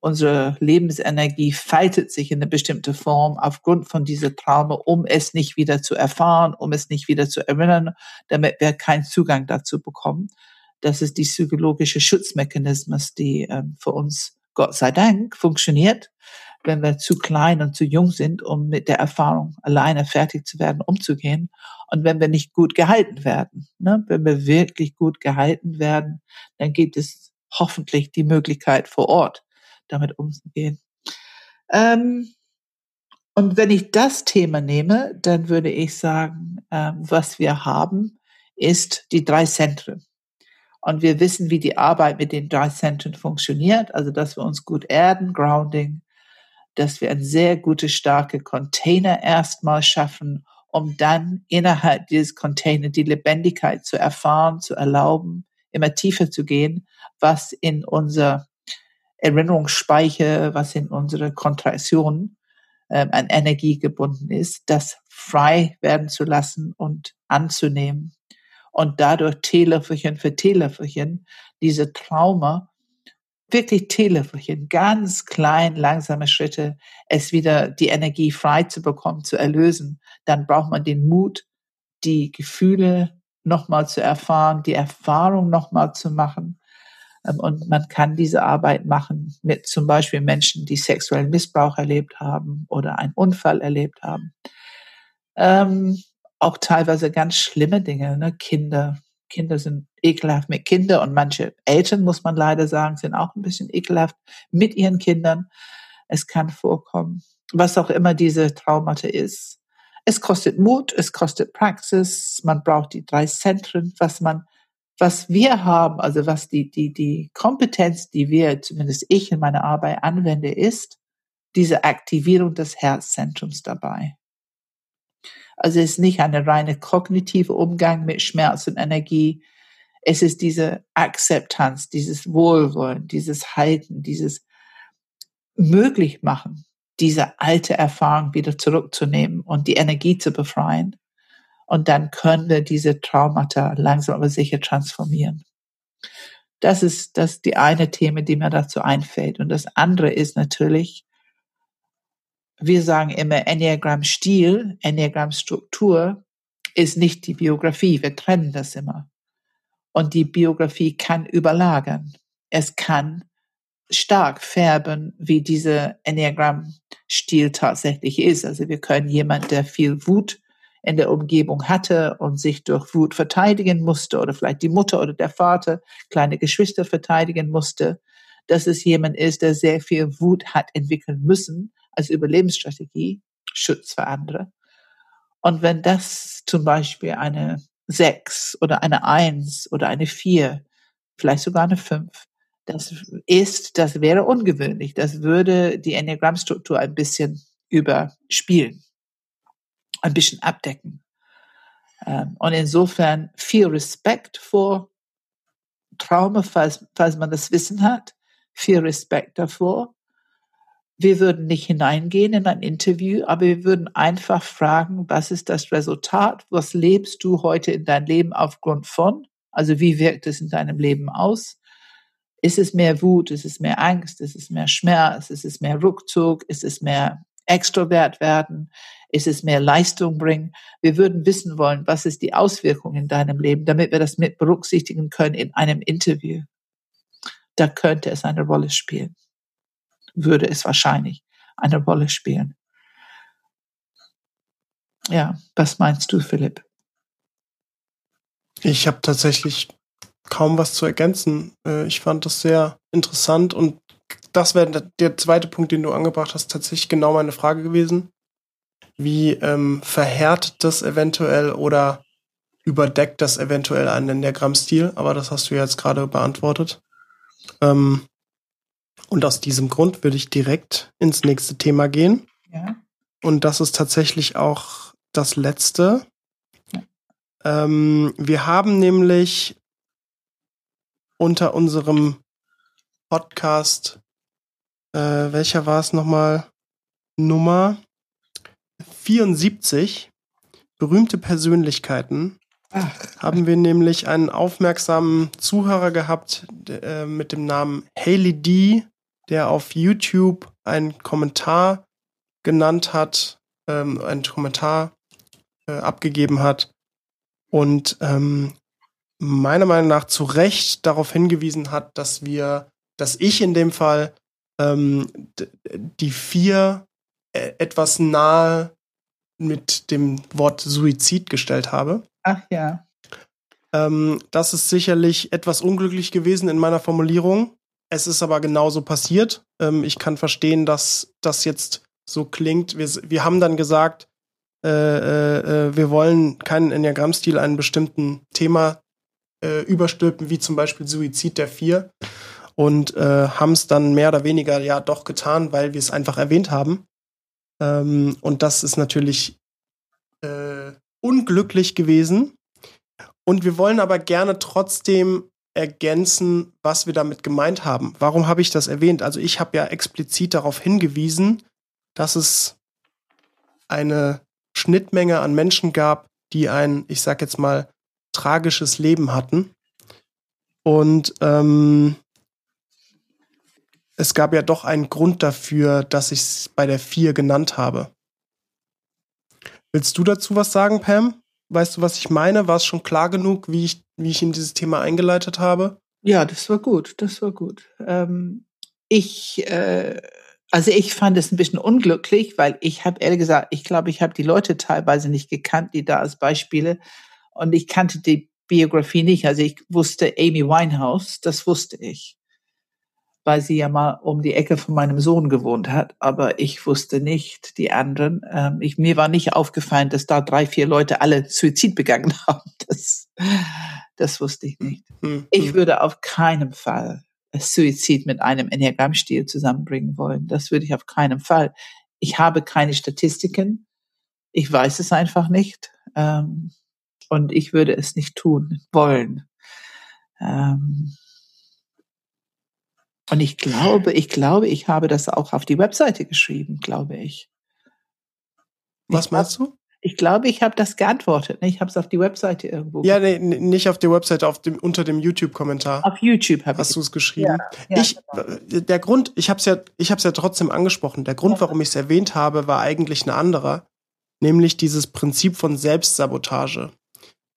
unsere Lebensenergie faltet sich in eine bestimmte Form aufgrund von dieser Trauma, um es nicht wieder zu erfahren, um es nicht wieder zu erinnern, damit wir keinen Zugang dazu bekommen. Das ist die psychologische Schutzmechanismus, die ähm, für uns, Gott sei Dank, funktioniert, wenn wir zu klein und zu jung sind, um mit der Erfahrung alleine fertig zu werden, umzugehen. Und wenn wir nicht gut gehalten werden, ne, wenn wir wirklich gut gehalten werden, dann gibt es hoffentlich die Möglichkeit vor Ort, damit umzugehen. Ähm, und wenn ich das Thema nehme, dann würde ich sagen, ähm, was wir haben, ist die drei Zentren. Und wir wissen, wie die Arbeit mit den drei Zentren funktioniert. Also, dass wir uns gut erden, Grounding, dass wir ein sehr gute, starke Container erstmal schaffen, um dann innerhalb dieses Container die Lebendigkeit zu erfahren, zu erlauben, immer tiefer zu gehen, was in unser Erinnerungsspeicher, was in unsere Kontraktion ähm, an Energie gebunden ist, das frei werden zu lassen und anzunehmen und dadurch Teelöffelchen für Teelöffelchen diese Trauma wirklich Teelöffelchen, ganz klein, langsame Schritte, es wieder die Energie frei zu bekommen, zu erlösen, dann braucht man den Mut, die Gefühle nochmal zu erfahren, die Erfahrung nochmal zu machen und man kann diese Arbeit machen mit zum Beispiel Menschen, die sexuellen Missbrauch erlebt haben oder einen Unfall erlebt haben. Ähm, auch teilweise ganz schlimme Dinge, ne? Kinder. Kinder sind ekelhaft mit Kindern und manche Eltern, muss man leider sagen, sind auch ein bisschen ekelhaft mit ihren Kindern. Es kann vorkommen, was auch immer diese Traumata ist. Es kostet Mut, es kostet Praxis, man braucht die drei Zentren, was man was wir haben, also was die, die, die Kompetenz, die wir, zumindest ich in meiner Arbeit anwende, ist diese Aktivierung des Herzzentrums dabei. Also es ist nicht eine reine kognitive Umgang mit Schmerz und Energie. Es ist diese Akzeptanz, dieses Wohlwollen, dieses Halten, dieses möglich machen, diese alte Erfahrung wieder zurückzunehmen und die Energie zu befreien. Und dann können wir diese Traumata langsam aber sicher transformieren. Das ist das die eine Thema, die mir dazu einfällt. Und das andere ist natürlich, wir sagen immer Enneagramm-Stil, Enneagramm-Struktur ist nicht die Biografie. Wir trennen das immer. Und die Biografie kann überlagern. Es kann stark färben, wie dieser Enneagramm-Stil tatsächlich ist. Also wir können jemand, der viel Wut in der Umgebung hatte und sich durch Wut verteidigen musste oder vielleicht die Mutter oder der Vater kleine Geschwister verteidigen musste, dass es jemand ist, der sehr viel Wut hat entwickeln müssen als Überlebensstrategie, Schutz für andere. Und wenn das zum Beispiel eine sechs oder eine eins oder eine vier, vielleicht sogar eine fünf, das ist, das wäre ungewöhnlich. Das würde die Enneagrammstruktur ein bisschen überspielen ein bisschen abdecken. Ähm, und insofern viel Respekt vor Trauma, falls, falls man das Wissen hat, viel Respekt davor. Wir würden nicht hineingehen in ein Interview, aber wir würden einfach fragen, was ist das Resultat? Was lebst du heute in deinem Leben aufgrund von? Also wie wirkt es in deinem Leben aus? Ist es mehr Wut? Ist es mehr Angst? Ist es mehr Schmerz? Ist es mehr Rückzug? Ist es mehr Extrovert werden? Ist es mehr Leistung bringen? Wir würden wissen wollen, was ist die Auswirkung in deinem Leben, damit wir das mit berücksichtigen können in einem Interview. Da könnte es eine Rolle spielen. Würde es wahrscheinlich eine Rolle spielen. Ja, was meinst du, Philipp? Ich habe tatsächlich kaum was zu ergänzen. Äh, ich fand das sehr interessant und das wäre der zweite Punkt, den du angebracht hast, tatsächlich genau meine Frage gewesen. Wie ähm, verhärtet das eventuell oder überdeckt das eventuell einen Diagrammstil? Aber das hast du ja jetzt gerade beantwortet. Ähm, und aus diesem Grund würde ich direkt ins nächste Thema gehen. Ja. Und das ist tatsächlich auch das letzte. Ja. Ähm, wir haben nämlich unter unserem Podcast äh, welcher war es nochmal? Nummer 74. Berühmte Persönlichkeiten. Ach. Haben wir nämlich einen aufmerksamen Zuhörer gehabt äh, mit dem Namen Haley D, der auf YouTube einen Kommentar genannt hat, ähm, einen Kommentar äh, abgegeben hat und ähm, meiner Meinung nach zu Recht darauf hingewiesen hat, dass wir, dass ich in dem Fall ähm, die vier äh, etwas nahe mit dem Wort Suizid gestellt habe. Ach ja. Ähm, das ist sicherlich etwas unglücklich gewesen in meiner Formulierung. Es ist aber genauso passiert. Ähm, ich kann verstehen, dass das jetzt so klingt. Wir, wir haben dann gesagt, äh, äh, äh wir wollen keinen Enneagrammstil einem bestimmten Thema äh, überstülpen, wie zum Beispiel Suizid der Vier und äh, haben es dann mehr oder weniger ja doch getan, weil wir es einfach erwähnt haben. Ähm, und das ist natürlich äh, unglücklich gewesen. Und wir wollen aber gerne trotzdem ergänzen, was wir damit gemeint haben. Warum habe ich das erwähnt? Also ich habe ja explizit darauf hingewiesen, dass es eine Schnittmenge an Menschen gab, die ein, ich sag jetzt mal, tragisches Leben hatten. Und ähm, es gab ja doch einen Grund dafür, dass ich es bei der 4 genannt habe. Willst du dazu was sagen, Pam? Weißt du, was ich meine? War es schon klar genug, wie ich, wie ich in dieses Thema eingeleitet habe? Ja, das war gut, das war gut. Ähm, ich, äh, also ich fand es ein bisschen unglücklich, weil ich habe ehrlich gesagt, ich glaube, ich habe die Leute teilweise nicht gekannt, die da als Beispiele und ich kannte die Biografie nicht. Also ich wusste Amy Winehouse, das wusste ich weil sie ja mal um die Ecke von meinem Sohn gewohnt hat. Aber ich wusste nicht die anderen. Ähm, ich, mir war nicht aufgefallen, dass da drei, vier Leute alle Suizid begangen haben. Das, Das wusste ich nicht. Hm. Ich hm. würde auf keinen Fall Suizid mit einem Enneagrammstil zusammenbringen wollen. Das würde ich auf keinen Fall. Ich habe keine Statistiken. Ich weiß es einfach nicht. Ähm, und ich würde es nicht tun wollen. Ähm, und ich glaube, ich glaube, ich habe das auch auf die Webseite geschrieben, glaube ich. Was ich meinst du? Ich glaube, ich habe das geantwortet. Ne? Ich habe es auf die Webseite irgendwo. Ja, nee, nicht auf der Webseite, auf dem, unter dem YouTube-Kommentar. Auf YouTube habe ich. Hast du es geschrieben? Ja, ja, ich, genau. der Grund, ich habe es ja, ich habe es ja trotzdem angesprochen. Der Grund, warum ich es erwähnt habe, war eigentlich ein anderer, nämlich dieses Prinzip von Selbstsabotage.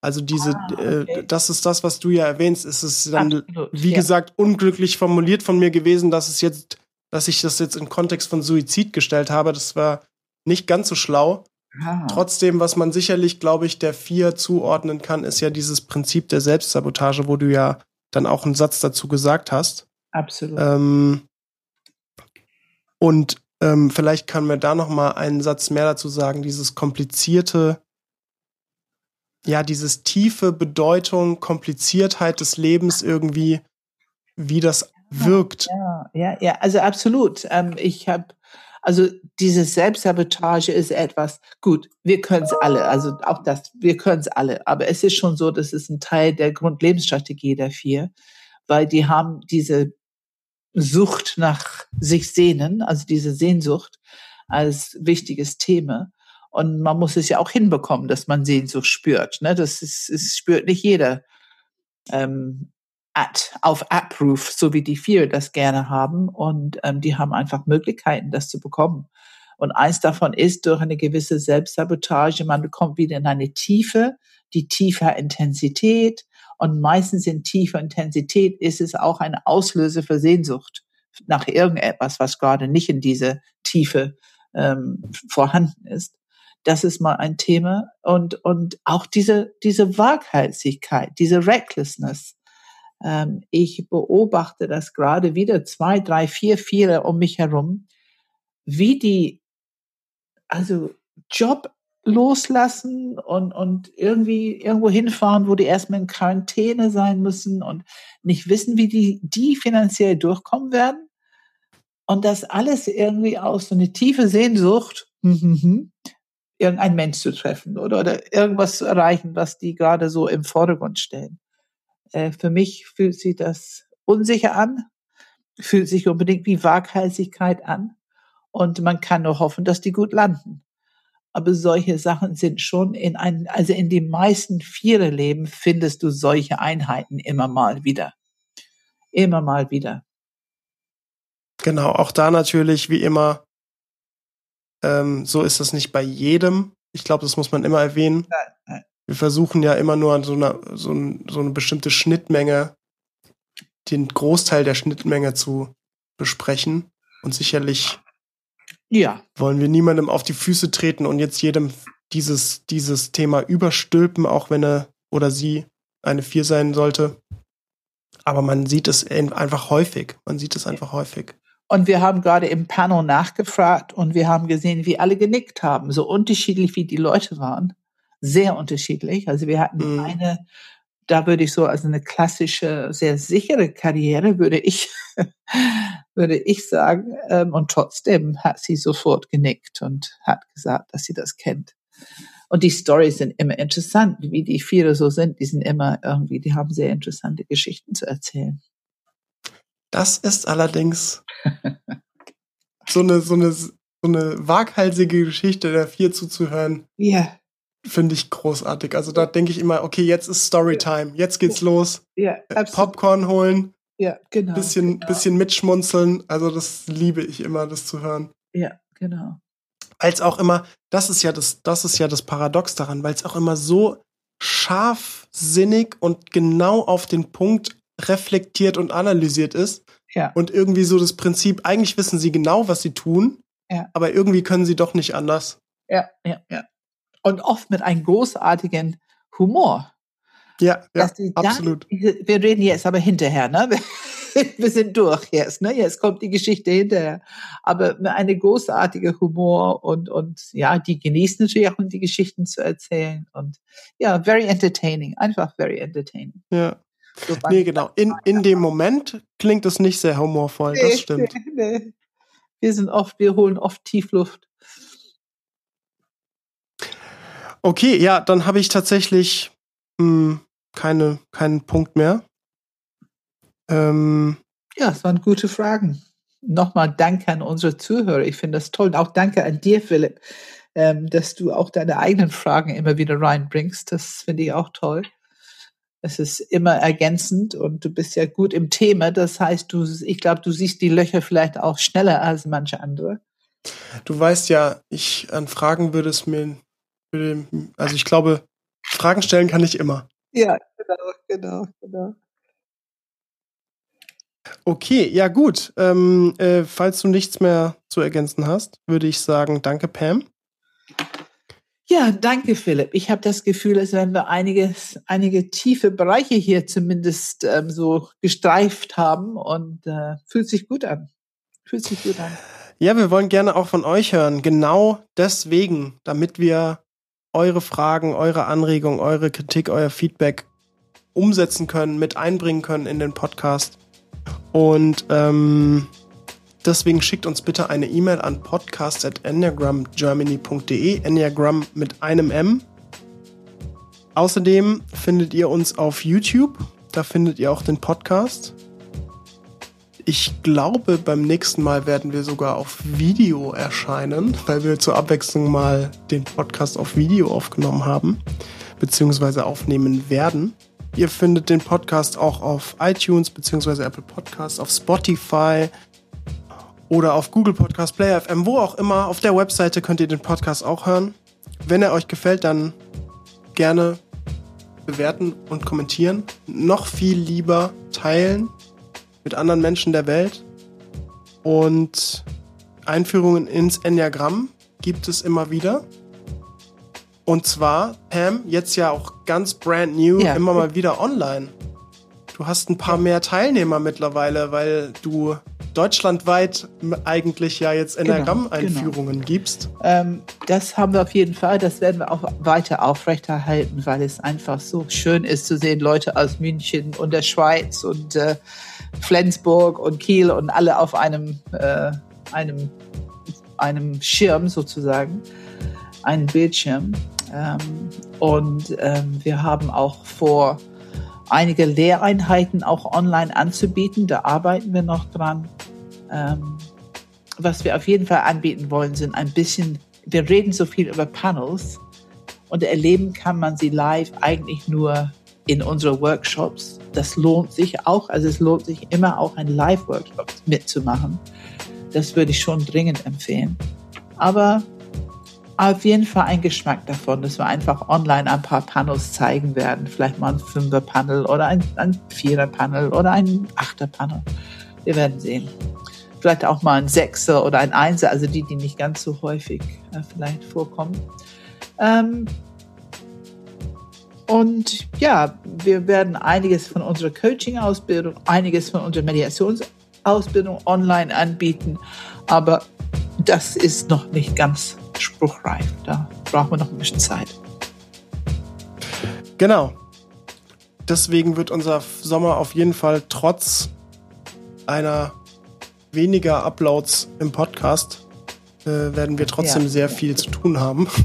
Also diese, ah, okay. äh, das ist das, was du ja erwähnst. Es ist dann, Absolut, wie ja. gesagt, unglücklich formuliert von mir gewesen, dass es jetzt, dass ich das jetzt in Kontext von Suizid gestellt habe. Das war nicht ganz so schlau. Ah. Trotzdem, was man sicherlich, glaube ich, der vier zuordnen kann, ist ja dieses Prinzip der Selbstsabotage, wo du ja dann auch einen Satz dazu gesagt hast. Absolut. Ähm, und ähm, vielleicht kann mir da noch mal einen Satz mehr dazu sagen. Dieses komplizierte, ja, dieses tiefe Bedeutung, Kompliziertheit des Lebens irgendwie, wie das wirkt. Ja, ja, ja, also absolut. Ähm, ich habe also diese Selbstsabotage ist etwas, gut, wir können es alle, also auch das, wir können es alle, aber es ist schon so, das ist ein Teil der Grundlebensstrategie der vier, weil die haben diese Sucht nach sich sehnen, also diese Sehnsucht als wichtiges Thema. Und man muss es ja auch hinbekommen, dass man Sehnsucht spürt. Ne? Das ist, es spürt nicht jeder. Ähm, at, auf Abruf, so wie die vier das gerne haben. Und ähm, die haben einfach Möglichkeiten, das zu bekommen. Und eins davon ist durch eine gewisse Selbstsabotage, man bekommt wieder in eine Tiefe, die tiefer Intensität. Und meistens in tiefer Intensität ist es auch ein Auslöser für Sehnsucht nach irgendetwas, was gerade nicht in diese Tiefe ähm, vorhanden ist. Das ist mal ein Thema. Und, und auch diese, diese Waghalsigkeit, diese Recklessness, ähm, ich beobachte das gerade wieder zwei, drei, vier, vier um mich herum, wie die, also Job loslassen und, und irgendwie irgendwo hinfahren, wo die erstmal in Quarantäne sein müssen und nicht wissen, wie die, die finanziell durchkommen werden. Und das alles irgendwie aus so eine tiefe Sehnsucht, irgendein Mensch zu treffen oder, oder irgendwas zu erreichen, was die gerade so im Vordergrund stellen. Äh, für mich fühlt sich das unsicher an, fühlt sich unbedingt wie Waghalsigkeit an. Und man kann nur hoffen, dass die gut landen. Aber solche Sachen sind schon in ein, also in den meisten Viererleben findest du solche Einheiten immer mal wieder. Immer mal wieder. Genau, auch da natürlich wie immer, ähm, so ist das nicht bei jedem. Ich glaube, das muss man immer erwähnen. Wir versuchen ja immer nur an so einer so, ein, so eine bestimmte Schnittmenge, den Großteil der Schnittmenge zu besprechen. Und sicherlich ja. wollen wir niemandem auf die Füße treten und jetzt jedem dieses, dieses Thema überstülpen, auch wenn er oder sie eine Vier sein sollte. Aber man sieht es einfach häufig. Man sieht es einfach häufig. Und wir haben gerade im Panel nachgefragt und wir haben gesehen, wie alle genickt haben, so unterschiedlich wie die Leute waren sehr unterschiedlich. Also wir hatten mhm. eine, da würde ich so, also eine klassische, sehr sichere Karriere, würde ich, würde ich sagen. Ähm, und trotzdem hat sie sofort genickt und hat gesagt, dass sie das kennt. Und die Stories sind immer interessant, wie die Viere so sind. Die sind immer irgendwie, die haben sehr interessante Geschichten zu erzählen. Das ist allerdings so eine, so eine, so eine waghalsige Geschichte der Vier zuzuhören. Ja finde ich großartig. Also da denke ich immer, okay, jetzt ist Storytime, jetzt geht's los. Ja, äh, absolut. Popcorn holen. Ja, genau. Bisschen, genau. bisschen mitschmunzeln. Also das liebe ich immer, das zu hören. Ja, genau. Als auch immer, das ist ja das, das ist ja das Paradox daran, weil es auch immer so scharfsinnig und genau auf den Punkt reflektiert und analysiert ist. Ja. Und irgendwie so das Prinzip, eigentlich wissen sie genau, was sie tun, ja. aber irgendwie können sie doch nicht anders. Ja, ja, ja und oft mit einem großartigen Humor. Ja, ja absolut. Dann, wir reden jetzt aber hinterher, ne? wir sind durch jetzt, ne? Jetzt kommt die Geschichte hinterher. Aber eine großartige Humor und, und ja, die genießen natürlich auch, die Geschichten zu erzählen. Und ja, very entertaining. Einfach very entertaining. Ja. So nee, genau. In, in dem Moment klingt es nicht sehr humorvoll, das stimmt. Nee, nee. Wir sind oft, wir holen oft Tiefluft. Okay, ja, dann habe ich tatsächlich mh, hm, keine, keinen Punkt mehr. Ähm, ja, es waren gute Fragen. Nochmal danke an unsere Zuhörer. Ich finde das toll. Und auch danke an dir, Philipp, ähm, dass du auch deine eigenen Fragen immer wieder reinbringst. Das finde ich auch toll. Es ist immer ergänzend und du bist ja gut im Thema. Das heißt, du, ich glaube, du siehst die Löcher vielleicht auch schneller als manche andere. Du weißt ja, ich an Fragen würde es mir, würde, also ich glaube, Fragen stellen kann ich immer. Ja, genau, genau, genau. Okay, ja gut. Ähm, äh, falls du nichts mehr zu ergänzen hast, würde ich sagen, danke Pam. Ja, danke Philipp. Ich habe das Gefühl, als wenn wir einiges, einige tiefe Bereiche hier zumindest ähm, so gestreift haben und äh, fühlt sich gut an. Fühlt sich gut an. Ja, wir wollen gerne auch von euch hören. Genau deswegen, damit wir eure Fragen, eure Anregungen, eure Kritik, euer Feedback umsetzen können, mit einbringen können in den Podcast. Und ähm, deswegen schickt uns bitte eine E-Mail an podcast.enneagramgermany.de, Enneagram mit einem M. Außerdem findet ihr uns auf YouTube, da findet ihr auch den Podcast. Ich glaube, beim nächsten Mal werden wir sogar auf Video erscheinen, weil wir zur Abwechslung mal den Podcast auf Video aufgenommen haben, beziehungsweise aufnehmen werden. Ihr findet den Podcast auch auf iTunes bzw. Apple Podcasts, auf Spotify oder auf Google Podcast, Player FM, wo auch immer. Auf der Webseite könnt ihr den Podcast auch hören. Wenn er euch gefällt, dann gerne bewerten und kommentieren. Noch viel lieber teilen mit anderen Menschen der Welt. Und Einführungen ins Enneagramm gibt es immer wieder. Und zwar, Pam, jetzt ja auch ganz brand new, ja. immer mal wieder online. Du hast ein paar mehr Teilnehmer mittlerweile, weil du deutschlandweit eigentlich ja jetzt genau, Enneagramm-Einführungen genau. gibst. Ähm, das haben wir auf jeden Fall. Das werden wir auch weiter aufrechterhalten, weil es einfach so schön ist zu sehen, Leute aus München und der Schweiz und äh, Flensburg und Kiel und alle auf einem, äh, einem, einem Schirm sozusagen einen Bildschirm. Ähm, und ähm, wir haben auch vor, einige Lehreinheiten auch online anzubieten. Da arbeiten wir noch dran. Ähm, was wir auf jeden Fall anbieten wollen, sind ein bisschen, wir reden so viel über Panels und erleben kann man sie live eigentlich nur in unsere Workshops. Das lohnt sich auch, also es lohnt sich immer auch ein Live-Workshop mitzumachen. Das würde ich schon dringend empfehlen. Aber auf jeden Fall ein Geschmack davon, dass wir einfach online ein paar Panels zeigen werden. Vielleicht mal ein Fünfer-Panel oder ein, ein Vierer-Panel oder ein Achter-Panel. Wir werden sehen. Vielleicht auch mal ein Sechser oder ein Einser, also die, die nicht ganz so häufig äh, vielleicht vorkommen. Ähm, und ja, wir werden einiges von unserer Coaching-Ausbildung, einiges von unserer Mediationsausbildung online anbieten, aber das ist noch nicht ganz spruchreif. Da brauchen wir noch ein bisschen Zeit. Genau. Deswegen wird unser Sommer auf jeden Fall trotz einer weniger Uploads im Podcast äh, werden wir trotzdem ja, sehr viel zu tun haben.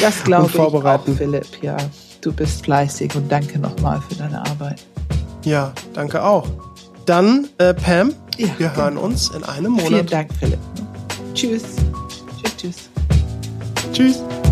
Das glaube ich auch, Philipp. Ja, du bist fleißig und danke nochmal für deine Arbeit. Ja, danke auch. Dann, äh, Pam, ja, wir hören uns in einem Monat. Vielen Dank, Philipp. Tschüss. Tschüss, tschüss. Tschüss.